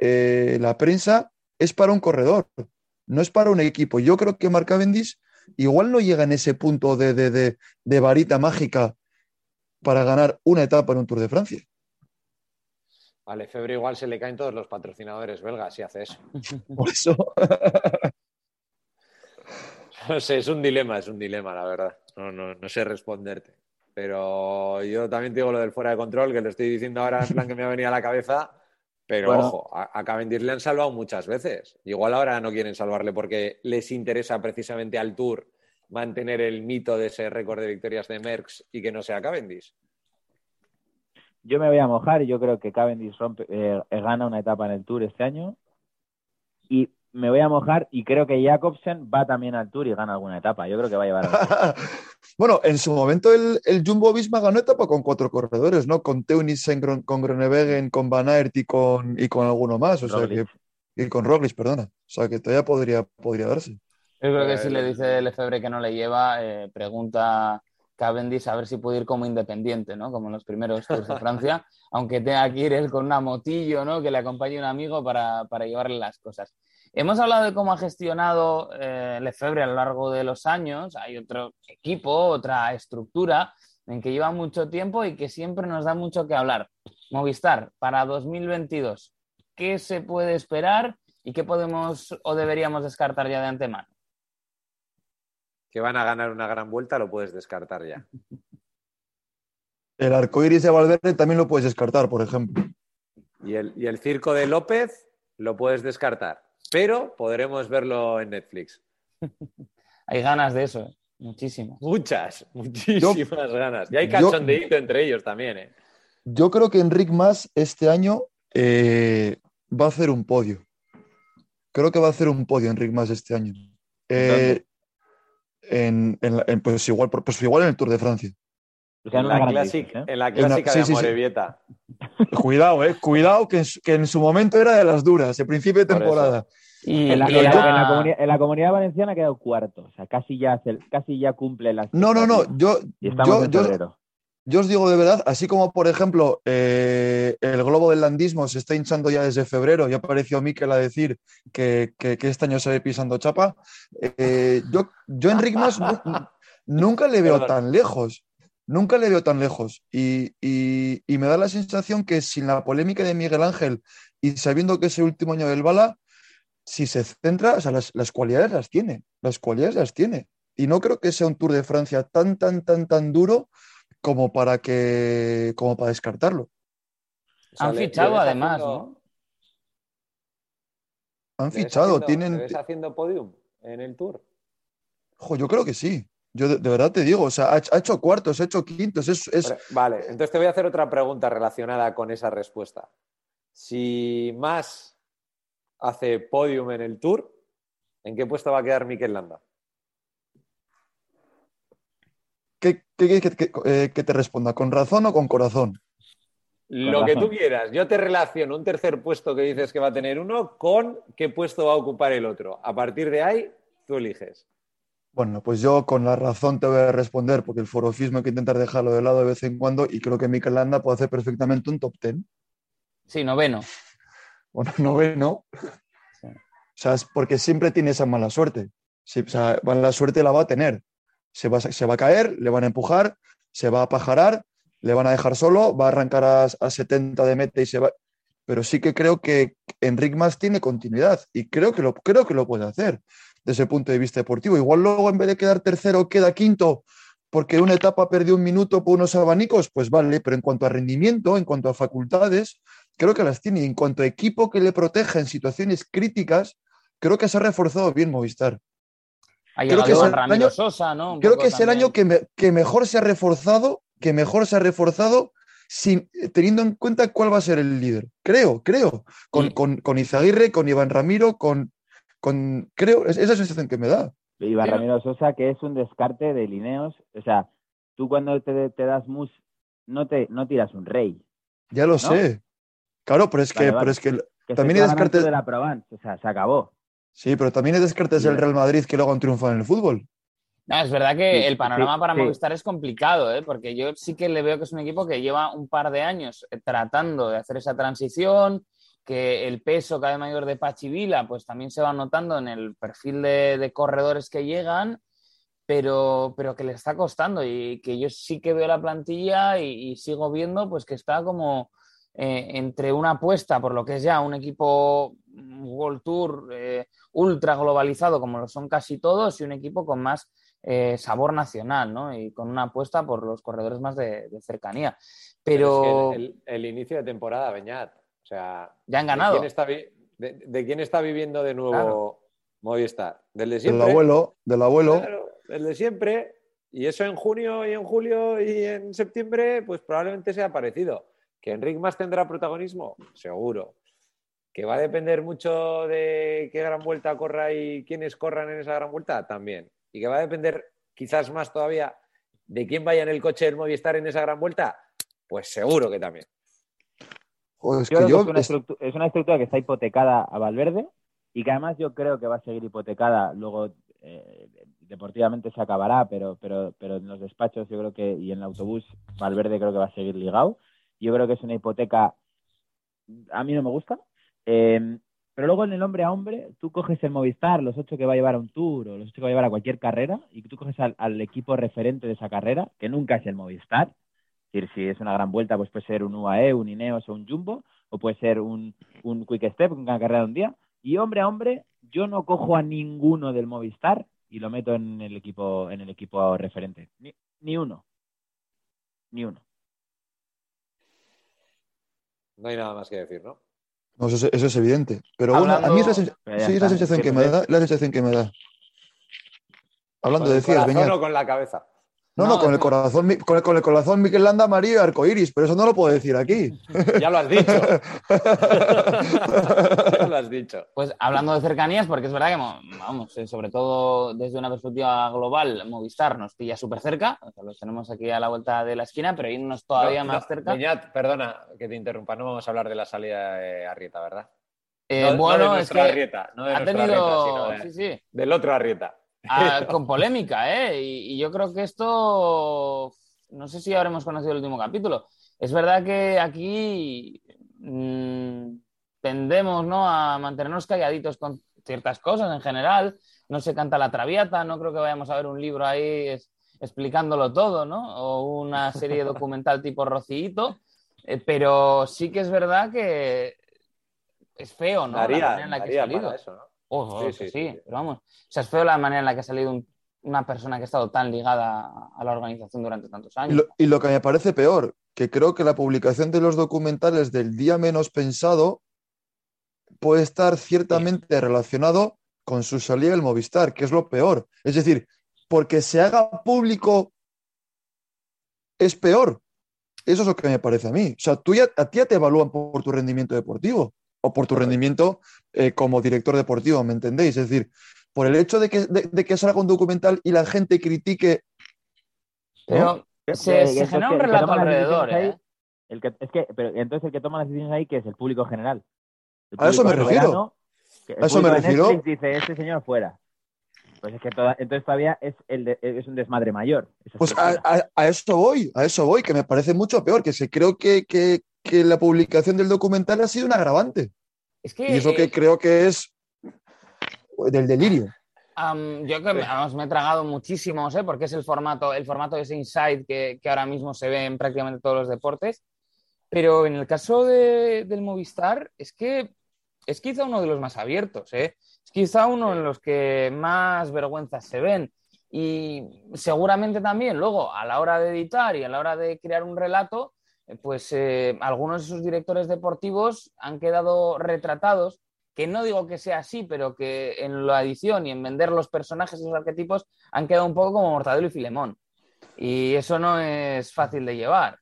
eh, la prensa es para un corredor, no es para un equipo. Yo creo que Mark Cavendish igual no llega en ese punto de, de, varita mágica para ganar una etapa en un Tour de Francia. Vale, Febre igual se le caen todos los patrocinadores belgas si hace eso. Por eso. no sé, es un dilema, es un dilema, la verdad. No, no, no sé responderte. Pero yo también digo lo del fuera de control, que lo estoy diciendo ahora en plan que me ha venido a la cabeza. Pero ojo, a, Cavendish le han salvado muchas veces. Igual ahora no quieren salvarle porque les interesa precisamente al Tour mantener el mito de ese récord de victorias de Merckx y que no sea Cavendish. Yo me voy a mojar y yo creo que Cavendish rompe, eh, gana una etapa en el Tour este año. Y me voy a mojar y creo que Jacobsen va también al Tour y gana alguna etapa. Yo creo que va a llevar. bueno, en su momento el, el, Jumbo Visma ganó etapa con cuatro corredores, ¿no? Con Teunissen, con Gronewegen, con Van Aert y con, y con alguno más. O sea que, y con Roglic, perdona. O sea que todavía podría, podría darse. Yo creo que si le dice Lefebvre que no le lleva, eh, pregunta Cavendish a ver si puede ir como independiente, ¿no? Como en los primeros Tours de Francia, aunque tenga que ir él con una motillo, ¿no? Que le acompañe un amigo para, para llevarle las cosas. Hemos hablado de cómo ha gestionado eh, Lefebvre a lo largo de los años. Hay otro equipo, otra estructura en que lleva mucho tiempo y que siempre nos da mucho que hablar. Movistar, para 2022, ¿qué se puede esperar y qué podemos o deberíamos descartar ya de antemano? Que van a ganar una gran vuelta, lo puedes descartar ya. El arco iris de Valverde también lo puedes descartar, por ejemplo. y el circo de López lo puedes descartar pero podremos verlo en Netflix. hay ganas de eso, ¿eh? muchísimas. Muchas, muchísimas ganas. Y hay cachondeíto entre ellos también. ¿eh? Yo creo que Enric Más este año eh, va a hacer un podio. Creo que va a hacer un podio Enric Más este año. Eh, en, pues, igual, pues igual en el Tour de Francia. en, la clásica, en la clásica de Amorebieta. Cuidado, eh. Cuidado, que en, su, momento era de las duras, el principio de temporada. Y en la, comunidad, valenciana ha quedado cuarto, o sea, casi ya, casi ya cumple las. No, no, no, yo. yo, os digo de verdad, así como por ejemplo eh, el globo del landismo se está hinchando ya desde febrero, ya apareció Miquel a decir que, este año se ve pisando chapa, eh, yo, yo Enric Mas nunca le veo tan lejos. Nunca le veo tan lejos y, me da la sensación que sin la polémica de Miguel Ángel y sabiendo que es el último año del Bala, si se centra, o sea, las, cualidades las tiene, las cualidades las tiene. Y no creo que sea un Tour de Francia tan, tan, tan, tan duro como para que, como para descartarlo. Han fichado además, ¿no? Han fichado, tienen. ¿Te ves haciendo podium en el Tour? yo creo que sí. Yo de, verdad te digo, o sea, ha, hecho cuartos, ha hecho quintos. Es, Vale, entonces te voy a hacer otra pregunta relacionada con esa respuesta. Si más hace podium en el Tour, ¿en qué puesto va a quedar Mikel Landa? ¿Qué, eh, que te responda? ¿Con razón o con corazón? Lo que tú quieras. Yo te relaciono un tercer puesto que dices que va a tener uno con qué puesto va a ocupar el otro. A partir de ahí, tú eliges. Bueno, pues yo con la razón te voy a responder, porque el forofismo hay que intentar dejarlo de lado de vez en cuando y creo que Mikel Landa puede hacer perfectamente un top ten. Sí, noveno. Bueno, noveno. O sea, es porque siempre tiene esa mala suerte. o sea, la suerte la va a tener. Se va, se va a caer, le van a empujar, se va a pajarar, le van a dejar solo, va a arrancar a, a 70 de meta y se va. pero sí que creo que Enric Mas tiene continuidad y creo que, lo, creo que lo puede hacer desde el punto de vista deportivo. Igual luego en vez de quedar tercero queda quinto porque una etapa perdió un minuto por unos abanicos, pues vale, pero en cuanto a rendimiento, en cuanto a facultades, creo que las tiene. Y en cuanto a equipo que le proteja en situaciones críticas, creo que se ha reforzado bien Movistar. creo que es el año, Sosa, ¿no? creo que es el año que, que, mejor se ha reforzado, que mejor se ha reforzado sin, teniendo en cuenta cuál va a ser el líder. Creo, creo. Con, con, con Izaguirre, con Iván Ramiro, con, con creo, esa es la sensación que me da. Iván Ramiro Sosa, que es un descarte de lineos. O sea, tú cuando te, te das mus, no, te, no tiras un rey. Ya lo sé. Claro, pero es que, Pero es que, también hay descartes. de la Provence, o sea, se acabó. Sí, pero también hay descartes del Real Madrid que luego han triunfado en el fútbol. No, es verdad que el panorama para Movistar es complicado, ¿eh? porque yo sí que le veo que es un equipo que lleva un par de años eh, tratando de hacer esa transición, que el peso cada vez mayor de Pachivila pues también se va notando en el perfil de, corredores que llegan, pero, pero que le está costando y que yo sí que veo la plantilla y, sigo viendo pues que está como eh, entre una apuesta por lo que es ya un equipo World Tour eh, ultra globalizado como lo son casi todos y un equipo con más eh, sabor nacional, ¿no? Y con una apuesta por los corredores más de, cercanía. Pero, el, inicio de temporada, Beñat, o sea, ya han ganado. ¿De quién está, viviendo de nuevo Movistar? ¿Del de siempre? Del abuelo, del abuelo. Claro, el de siempre. Y eso en junio y en julio y en septiembre, pues probablemente sea parecido. ¿Que Enric más tendrá protagonismo? Seguro. ¿Que va a depender mucho de qué gran vuelta corra y quiénes corran en esa gran vuelta? También. ¿Y que va a depender quizás más todavía de quién vaya en el coche del Movistar en esa gran vuelta? Pues seguro que también es, una estructura que está hipotecada a Valverde y que además yo creo que va a seguir hipotecada. Luego, eh, deportivamente se acabará, pero, pero, pero en los despachos yo creo que, y en el autobús, Valverde creo que va a seguir ligado. Yo creo que es una hipoteca, a mí no me gusta. Em, pero luego en el hombre a hombre, tú coges el Movistar, los ocho que va a llevar a un tour o los ocho que va a llevar a cualquier carrera, y tú coges al equipo referente de esa carrera, que nunca es el Movistar, decir, si es una gran vuelta, pues puede ser un UAE, un Ineos o un Jumbo, o puede ser un, un Quick Step, una carrera de un día. Y hombre a hombre, yo no cojo a ninguno del Movistar y lo meto en el equipo, en el equipo referente. Ni, uno. Ni uno. No hay nada más que decir, ¿no? eso, es, evidente. Pero bueno, a mí es la, sensación que me da, la sensación que me da. Hablando de decir, con la cabeza. No, no, con, el corazón, con, el, con el corazón Miquel Landa amarillo arcoiris, pero eso no lo puedo decir aquí. ya lo has dicho. ya lo has dicho. Pues hablando de cercanías, porque es verdad que, vamos, eh, sobre todo desde una perspectiva global, Movistar nos pilla súper cerca, o sea, los tenemos aquí a la vuelta de la esquina, pero irnos todavía más cerca. Miñat, perdona que te interrumpa, no vamos a hablar de la salida de Arrieta, ¿verdad? Eh, bueno, es que Arrieta, no de ha tenido... Arrieta, sí, sí. del otro Arrieta. Ah, con polémica, ¿eh? Y, yo creo que esto, no sé si habremos conocido el último capítulo. Es verdad que aquí mm, tendemos ¿no? a mantenernos calladitos con ciertas cosas en general. No se canta la traviata, no creo que vayamos a ver un libro ahí explicándolo todo, ¿no? O una serie documental tipo Rocito. Eh, pero sí que es verdad que es feo, ¿no? la manera en la que salido. Eso, ¿no? Sí, sí, sí, pero vamos. O sea, es feo la manera en la que ha salido una persona que ha estado tan ligada a la organización durante tantos años. Y lo, que me parece peor, que creo que la publicación de los documentales del día menos pensado puede estar ciertamente relacionado con su salida del Movistar, que es lo peor. Es decir, porque se haga público es peor. Eso es lo que me parece a mí. O sea, tú ya, a ti ya te evalúan por tu rendimiento deportivo o por tu rendimiento eh, como director deportivo, ¿me entendéis? Es decir, por el hecho de que, de, que salga un documental y la gente critique. Pero se, genera un relato alrededor. ¿eh? el que, es que, pero entonces el que toma las decisiones ahí, que es el público general. a eso me refiero. a eso me refiero. dice, este señor fuera. Pues es que entonces todavía es, el es un desmadre mayor. Pues a, a, eso voy, a eso voy, que me parece mucho peor, que se creo que, que, que la publicación del documental ha sido un agravante. Es que, y eso que creo que es del delirio. yo que me, me, he tragado muchísimo, ¿eh? porque es el formato, el formato de ese inside que, que, ahora mismo se ve en prácticamente todos los deportes. Pero en el caso del Movistar, es que es quizá uno de los más abiertos, ¿eh? es quizá uno de los que más vergüenzas se ven. Y seguramente también luego a la hora de editar y a la hora de crear un relato, eh, pues eh, algunos de sus directores deportivos han quedado retratados, que no digo que sea así, pero que en la edición y en vender los personajes y los arquetipos han quedado un poco como Mortadelo y Filemón. Y eso no es fácil de llevar.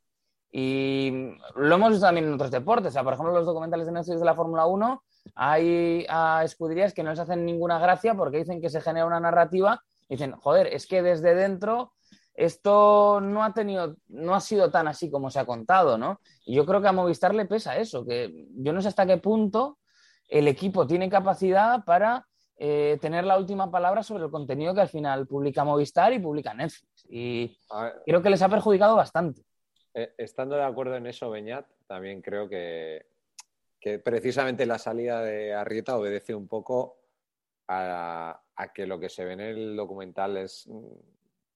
Y lo hemos visto también en otros deportes. por ejemplo, los documentales de Netflix de la Fórmula 1, hay a escuderías que no les hacen ninguna gracia porque dicen que se genera una narrativa. Y dicen, joder, es que desde dentro esto no ha tenido, no ha sido tan así como se ha contado, ¿no? Y yo creo que a Movistar le pesa eso, que yo no sé hasta qué punto el equipo tiene capacidad para eh, tener la última palabra sobre el contenido que al final publica Movistar y publica Netflix. Y creo que les ha perjudicado bastante. Eh, estando de acuerdo en eso, Beñat, también creo que, precisamente la salida de Arrieta obedece un poco a, que lo que se ve en el documental es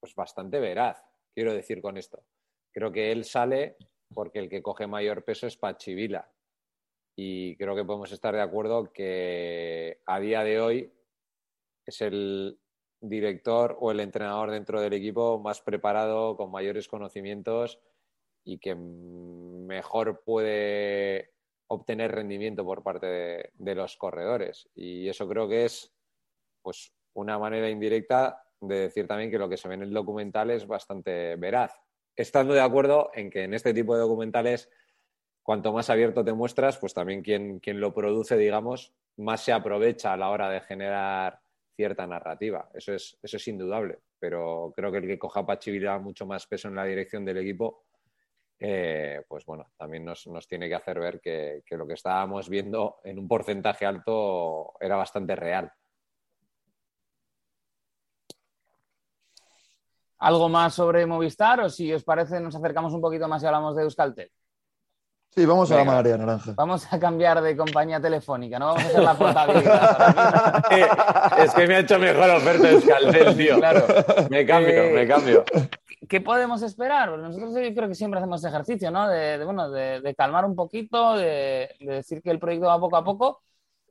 pues, bastante veraz, quiero decir con esto. Creo que él sale porque el que coge mayor peso es Pachivila. Y creo que podemos estar de acuerdo que a día de hoy es el director o el entrenador dentro del equipo más preparado, con mayores conocimientos y que mejor puede obtener rendimiento por parte de, los corredores. Y eso creo que es pues, una manera indirecta de decir también que lo que se ve en el documental es bastante veraz. Estando de acuerdo en que en este tipo de documentales, cuanto más abierto te muestras, pues también quien, quien lo produce, digamos, más se aprovecha a la hora de generar cierta narrativa. Eso es, eso es indudable. Pero creo que el que coja Pachivira mucho más peso en la dirección del equipo eh, pues bueno, también nos, tiene que hacer ver que, lo que estábamos viendo en un porcentaje alto era bastante real. ¿Algo más sobre Movistar o si os parece nos acercamos un poquito más y hablamos de Euskaltel? Sí, vamos a la malaria naranja. Vamos a cambiar de compañía telefónica, no vamos a hacer la portabilidad. es que me ha hecho mejor oferta Euskaltel, tío. Claro. Me cambio, me cambio. ¿qué podemos esperar? Nosotros creo que siempre hacemos ejercicio, ¿no? De, bueno, de, calmar un poquito, de, decir que el proyecto va poco a poco.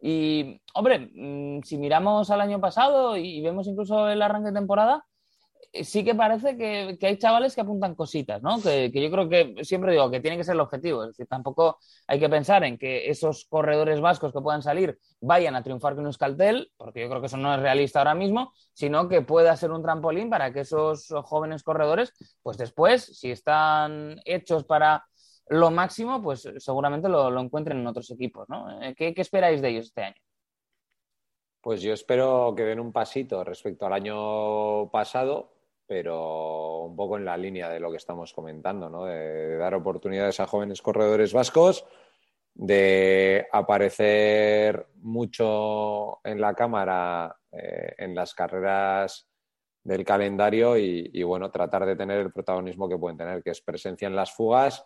Y, hombre, mm, si miramos al año pasado y vemos incluso el arranque de temporada, sí que parece que, hay chavales que apuntan cositas, ¿no? Que, yo creo que siempre digo que tiene que ser el objetivo. Es decir, tampoco hay que pensar en que esos corredores vascos que puedan salir vayan a triunfar con Euskaltel, porque yo creo que eso no es realista ahora mismo, sino que pueda ser un trampolín para que esos jóvenes corredores, pues después, si están hechos para lo máximo, pues seguramente lo, encuentren en otros equipos, ¿no? Eh, ¿Qué, ¿Qué esperáis de ellos este año? Pues yo espero que den un pasito respecto al año pasado, pero un poco en la línea de lo que estamos comentando, ¿no? de, dar oportunidades a jóvenes corredores vascos, de aparecer mucho en la cámara eh, en las carreras del calendario y, bueno, tratar de tener el protagonismo que pueden tener, que es presencia en las fugas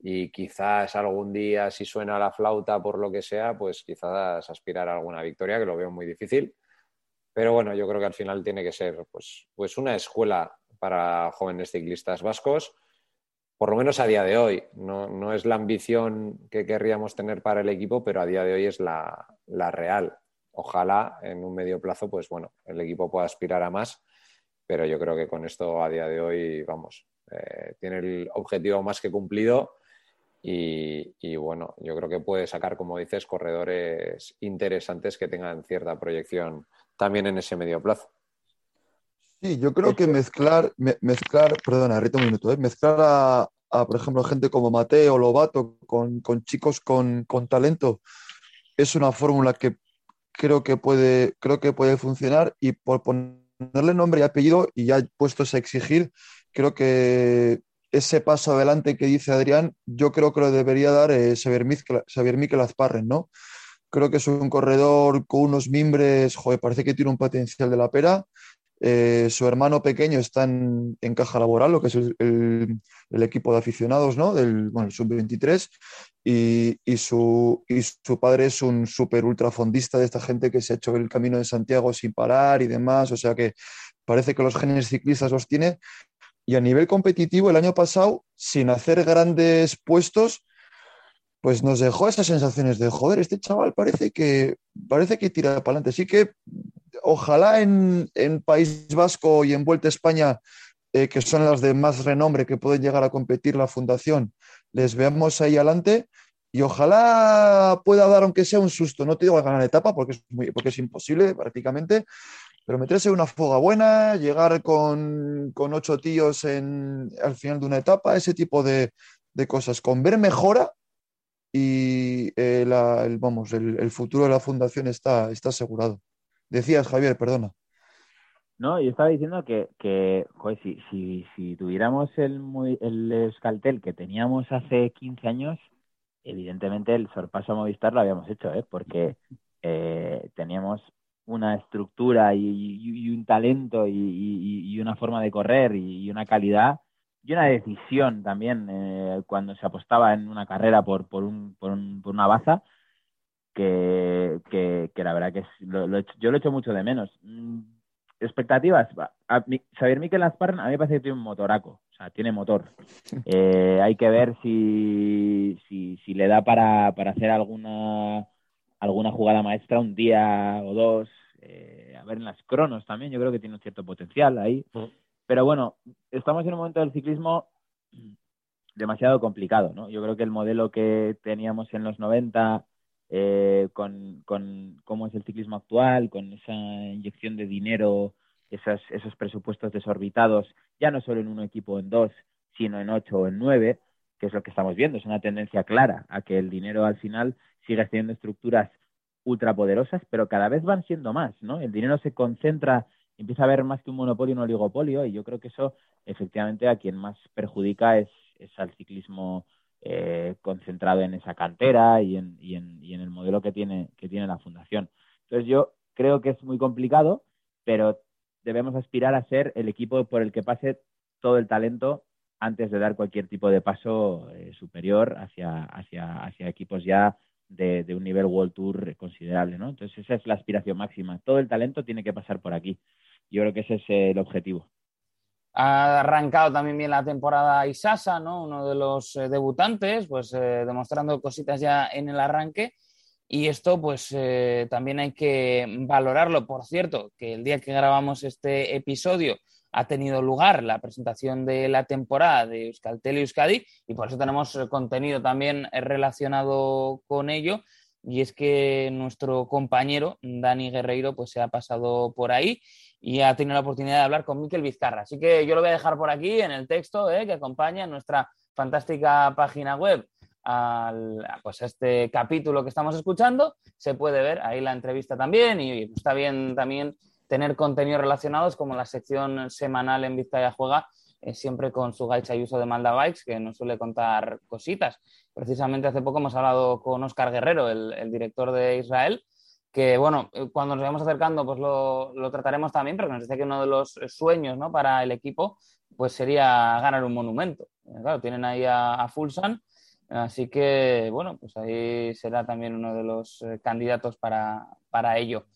y quizás algún día si suena la flauta por lo que sea, pues quizás aspirar a alguna victoria, que lo veo muy difícil pero bueno, yo creo que al final tiene que ser pues, pues una escuela para jóvenes ciclistas vascos, por lo menos a día de hoy. No, es la ambición que querríamos tener para el equipo, pero a día de hoy es la, real. Ojalá en un medio plazo, pues bueno, el equipo pueda aspirar a más, pero yo creo que con esto a día de hoy, vamos, eh, tiene el objetivo más que cumplido. Y, y, bueno, yo creo que puede sacar, como dices, corredores interesantes que tengan cierta proyección también en ese medio plazo. Sí, yo creo que mezclar, mezclar, perdona, ahorita un minuto, ¿eh? mezclar a, por ejemplo, gente como Mateo, Lobato, con, con chicos con, con, talento, es una fórmula que creo que puede, creo que puede funcionar y por ponerle nombre y apellido y ya puestos a exigir, creo que ese paso adelante que dice Adrián, yo creo que lo debería dar eh, Xavier, Miquel Azparren, ¿no? Creo que es un corredor con unos mimbres, joder, parece que tiene un potencial de la pera. Eh, su hermano pequeño está en, caja laboral, lo que es el, equipo de aficionados, ¿no? Del bueno, sub-23. Y, su, y su padre es un súper ultrafondista de esta gente que se ha hecho el camino de Santiago sin parar y demás. O sea que parece que los genes ciclistas los tiene. Y a nivel competitivo, el año pasado, sin hacer grandes puestos, pues nos dejó esas sensaciones de, joder, este chaval parece que, parece que tira para adelante. Así que ojalá en, País Vasco y en Vuelta a España, eh, que son las de más renombre que pueden llegar a competir la fundación, les veamos ahí adelante y ojalá pueda dar, aunque sea un susto, no te digo a ganar etapa porque es, muy, porque es imposible prácticamente, pero meterse una fuga buena, llegar con, ocho tíos en, al final de una etapa, ese tipo de, cosas, con ver mejora y eh, el, vamos, el, futuro de la fundación está, está asegurado. Decías, Javier, perdona. No, yo estaba diciendo que, que si, si, si, tuviéramos el, el escaltel que teníamos hace 15 años, evidentemente el sorpaso a Movistar lo habíamos hecho, ¿eh? porque eh, teníamos una estructura y, un talento y, una forma de correr y, una calidad y una decisión también eh, cuando se apostaba en una carrera por, por, un, por, una baza que, que, la verdad que yo lo he hecho mucho de menos. Mm, expectativas. A, Xavier Miquel Asparn a mí me parece que tiene un motoraco, o sea, tiene motor. Eh, hay que ver si, si, le da para, para, hacer alguna, alguna jugada maestra un día o dos. Eh, a ver en las cronos también, yo creo que tiene un cierto potencial ahí. Pero bueno, estamos en un momento del ciclismo demasiado complicado, ¿no? Yo creo que el modelo que teníamos en los 90 eh, con, con, cómo es el ciclismo actual, con esa inyección de dinero, esos, esos presupuestos desorbitados, ya no solo en un equipo o en dos, sino en ocho o en nueve, que es lo que estamos viendo. Es una tendencia clara a que el dinero al final siga teniendo estructuras ultrapoderosas, pero cada vez van siendo más, ¿no? El dinero se concentra, empieza a haber más que un monopolio, un oligopolio, y yo creo que eso, efectivamente, a quien más perjudica es, es al ciclismo eh, concentrado en esa cantera y en, y, en, y en, el modelo que tiene, que tiene la fundación. Entonces yo creo que es muy complicado, pero debemos aspirar a ser el equipo por el que pase todo el talento antes de dar cualquier tipo de paso eh, superior hacia, hacia, hacia equipos ya de, de, un nivel World Tour considerable, ¿no? Entonces esa es la aspiración máxima. Todo el talento tiene que pasar por aquí. Yo creo que ese es el objetivo. Ha arrancado también bien la temporada Isasa, ¿no? Uno de los eh, debutantes, pues eh, demostrando cositas ya en el arranque. Y esto, pues eh, también hay que valorarlo. Por cierto, que el día que grabamos este episodio ha tenido lugar la presentación de la temporada de Euskaltel y Euskadi y por eso tenemos contenido también relacionado con ello. Y es que nuestro compañero Dani Guerreiro pues se ha pasado por ahí y ha tenido la oportunidad de hablar con Miquel Vizcarra. Así que yo lo voy a dejar por aquí en el texto eh, que acompaña nuestra fantástica página web al, pues este capítulo que estamos escuchando. Se puede ver ahí la entrevista también y está bien también tener contenidos relacionados como la sección semanal en Vizcaya Juega, eh, siempre con su gacha y uso de Malda Bikes, que nos suele contar cositas. Precisamente hace poco hemos hablado con Oscar Guerrero, el director de Israel, que bueno, eh, cuando nos vayamos acercando pues lo, trataremos también, pero nos dice que uno de los sueños ¿no? para el equipo pues sería ganar un monumento. Eh, claro, tienen ahí a, Fulsan, así que bueno, pues ahí será también uno de los eh, candidatos para, ello.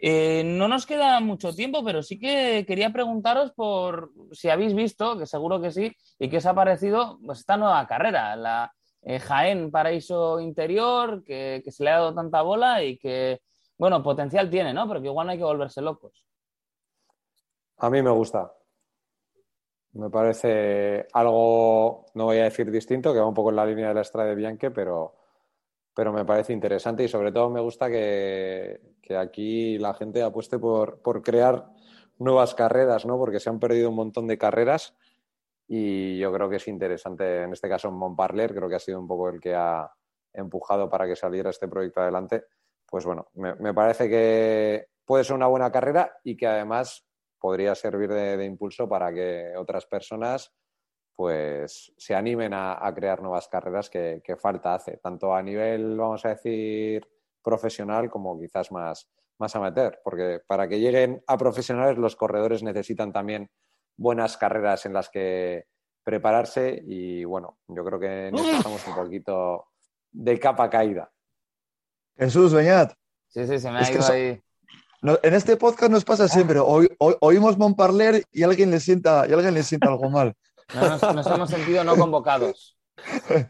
no nos queda mucho tiempo, pero sí que quería preguntaros por si habéis visto, que seguro que sí, y qué os ha parecido pues, esta nueva carrera, la Jaén Paraíso Interior, que, que, se le ha dado tanta bola y que bueno, potencial tiene, ¿no? Pero que igual no hay que volverse locos. A mí me gusta. Me parece algo, no voy a decir distinto, que va un poco en la línea de la Estrada de Bianche, pero, pero me parece interesante y sobre todo me gusta que, aquí la gente apueste por, por, crear nuevas carreras, ¿no? Porque se han perdido un montón de carreras y yo creo que es interesante, en este caso en Montparler, creo que ha sido un poco el que ha empujado para que saliera este proyecto adelante pues bueno, me, parece que puede ser una buena carrera y que además podría servir de, impulso para que otras personas pues se animen a, crear nuevas carreras que, falta hace, tanto a nivel, vamos a decir, profesional como quizás más, más amateur, porque para que lleguen a profesionales los corredores necesitan también buenas carreras en las que prepararse y bueno, yo creo que necesitamos un poquito de capa caída. Jesús Beñat. Sí, sí, se me ha ido ahí. en este podcast nos pasa siempre. oímos Montparler y alguien le sienta, y alguien le sienta algo mal. nos, hemos sentido no convocados.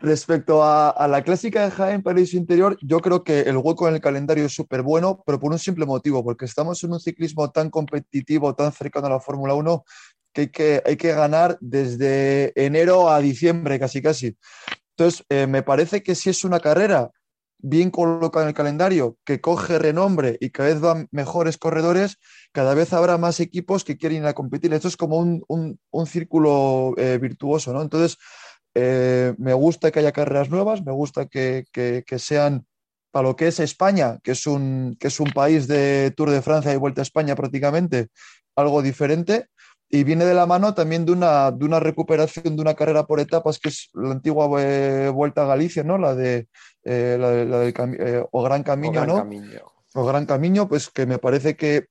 Respecto a, la clásica de Jaén París Interior, yo creo que el hueco en el calendario es súper bueno, pero por un simple motivo, porque estamos en un ciclismo tan competitivo, tan cercano a la Fórmula 1, que hay, que hay que ganar desde enero a diciembre, casi casi. Entonces, eh, me parece que si es una carrera bien colocada en el calendario, que coge renombre y cada vez van mejores corredores, cada vez habrá más equipos que quieren ir a competir. Esto es como un, círculo eh, virtuoso, ¿no? Entonces, eh, me gusta que haya carreras nuevas, me gusta que, sean para lo que es España, que es, un, que es un país de Tour de Francia y Vuelta a España prácticamente, algo diferente. Y viene de la mano también de una, de una recuperación de una carrera por etapas, que es la antigua eh, Vuelta a Galicia, ¿no? La de, eh, la, del o Gran Camino, ¿no? O Gran Camino, pues que me parece que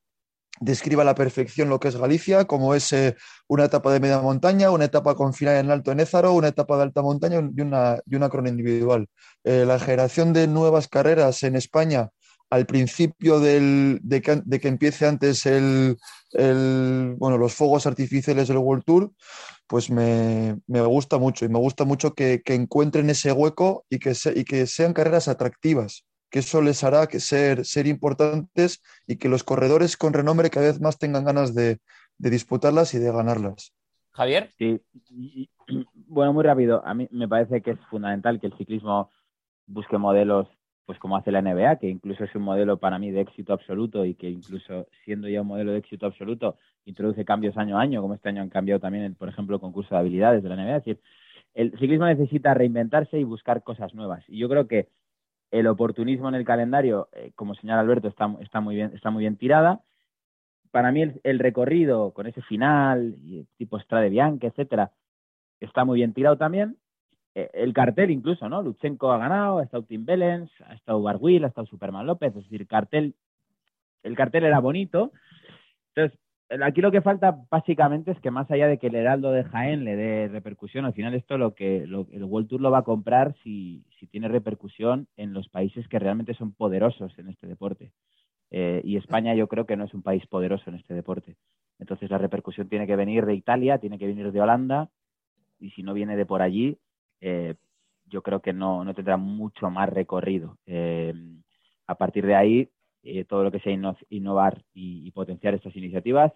describa a la perfección lo que es Galicia, como es eh, una etapa de media montaña, una etapa con final en Alto Ézaro, una etapa de alta montaña y una, y una crono individual. Eh, la generación de nuevas carreras en España al principio de, que, empiece antes el, bueno, los fuegos artificiales del World Tour, pues me, gusta mucho y me gusta mucho que, encuentren ese hueco y que, y que sean carreras atractivas que eso les hará que ser, ser importantes y que los corredores con renombre cada vez más tengan ganas de, disputarlas y de ganarlas. Javier. Sí, bueno, muy rápido. A mí me parece que es fundamental que el ciclismo busque modelos, pues como hace la NBA, que incluso es un modelo para mí de éxito absoluto y que incluso siendo ya un modelo de éxito absoluto introduce cambios año a año, como este año han cambiado también, por ejemplo, el concurso de habilidades de la NBA. Es decir, el ciclismo necesita reinventarse y buscar cosas nuevas. Y yo creo que el oportunismo en el calendario, eh, como señala Alberto, está, está, muy bien, está muy bien tirada. Para mí el, recorrido con ese final, y tipo Strade Bianca, etcétera, está muy bien tirado también. Eh, el cartel incluso, ¿no? Luchenko ha ganado, ha estado Tim Bellens, ha estado Barguil, ha estado Superman López, es decir, cartel, el cartel era bonito. Entonces, aquí lo que falta básicamente es que más allá de que el Heraldo de Jaén le dé repercusión, al final esto lo que el World Tour lo va a comprar si, tiene repercusión en los países que realmente son poderosos en este deporte. Eh, y España yo creo que no es un país poderoso en este deporte. Entonces la repercusión tiene que venir de Italia, tiene que venir de Holanda, y si no viene de por allí, eh, yo creo que no, tendrá mucho más recorrido. Eh, a partir de ahí, eh, todo lo que sea innovar y, potenciar estas iniciativas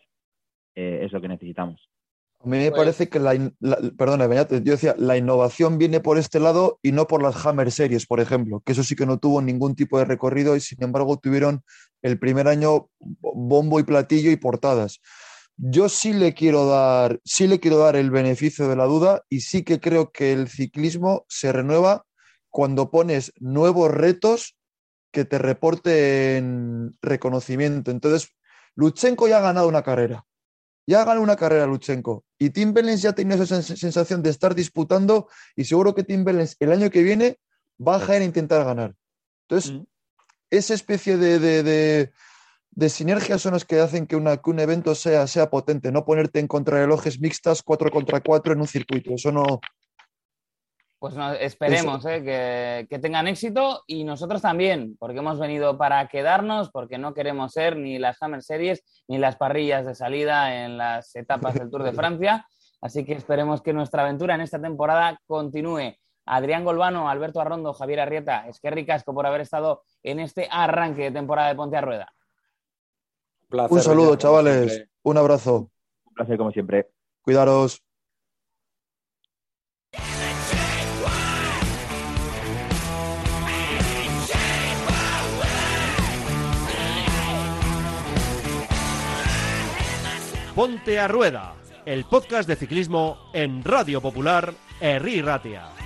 eh, es lo que necesitamos. A mí me pues parece que la, perdona, yo decía, la innovación viene por este lado y no por las Hammer Series, por ejemplo, que eso sí que no tuvo ningún tipo de recorrido y sin embargo tuvieron el primer año bombo y platillo y portadas. Yo sí le quiero dar, sí le quiero dar el beneficio de la duda y sí que creo que el ciclismo se renueva cuando pones nuevos retos que te reporten reconocimiento. Entonces, Luchenko ya ha ganado una carrera. Ya ha ganado una carrera Luchenko. Y Tim Bellens ya tiene esa sensación de estar disputando y seguro que Tim Bellens el año que viene va a a intentar ganar. Entonces, mm. esa especie de, de, de, sinergias son las que hacen que, una, que un evento sea, sea potente, no ponerte en contrarrelojes mixtas 4 contra 4 en un circuito. Eso no, pues esperemos eh, que, tengan éxito y nosotros también, porque hemos venido para quedarnos, porque no queremos ser ni las Hammer Series ni las parrillas de salida en las etapas del Tour de Francia. Así que esperemos que nuestra aventura en esta temporada continúe. Adrián Golbano, Alberto Arrondo, Javier Arrieta, es que ricasco por haber estado en este arranque de temporada de Ponte a Rueda. Un saludo, chavales. Un abrazo. Un placer, como siempre. Cuidaros. Ponte a Rueda, el podcast de ciclismo en Radio Popular, Herri Ratia.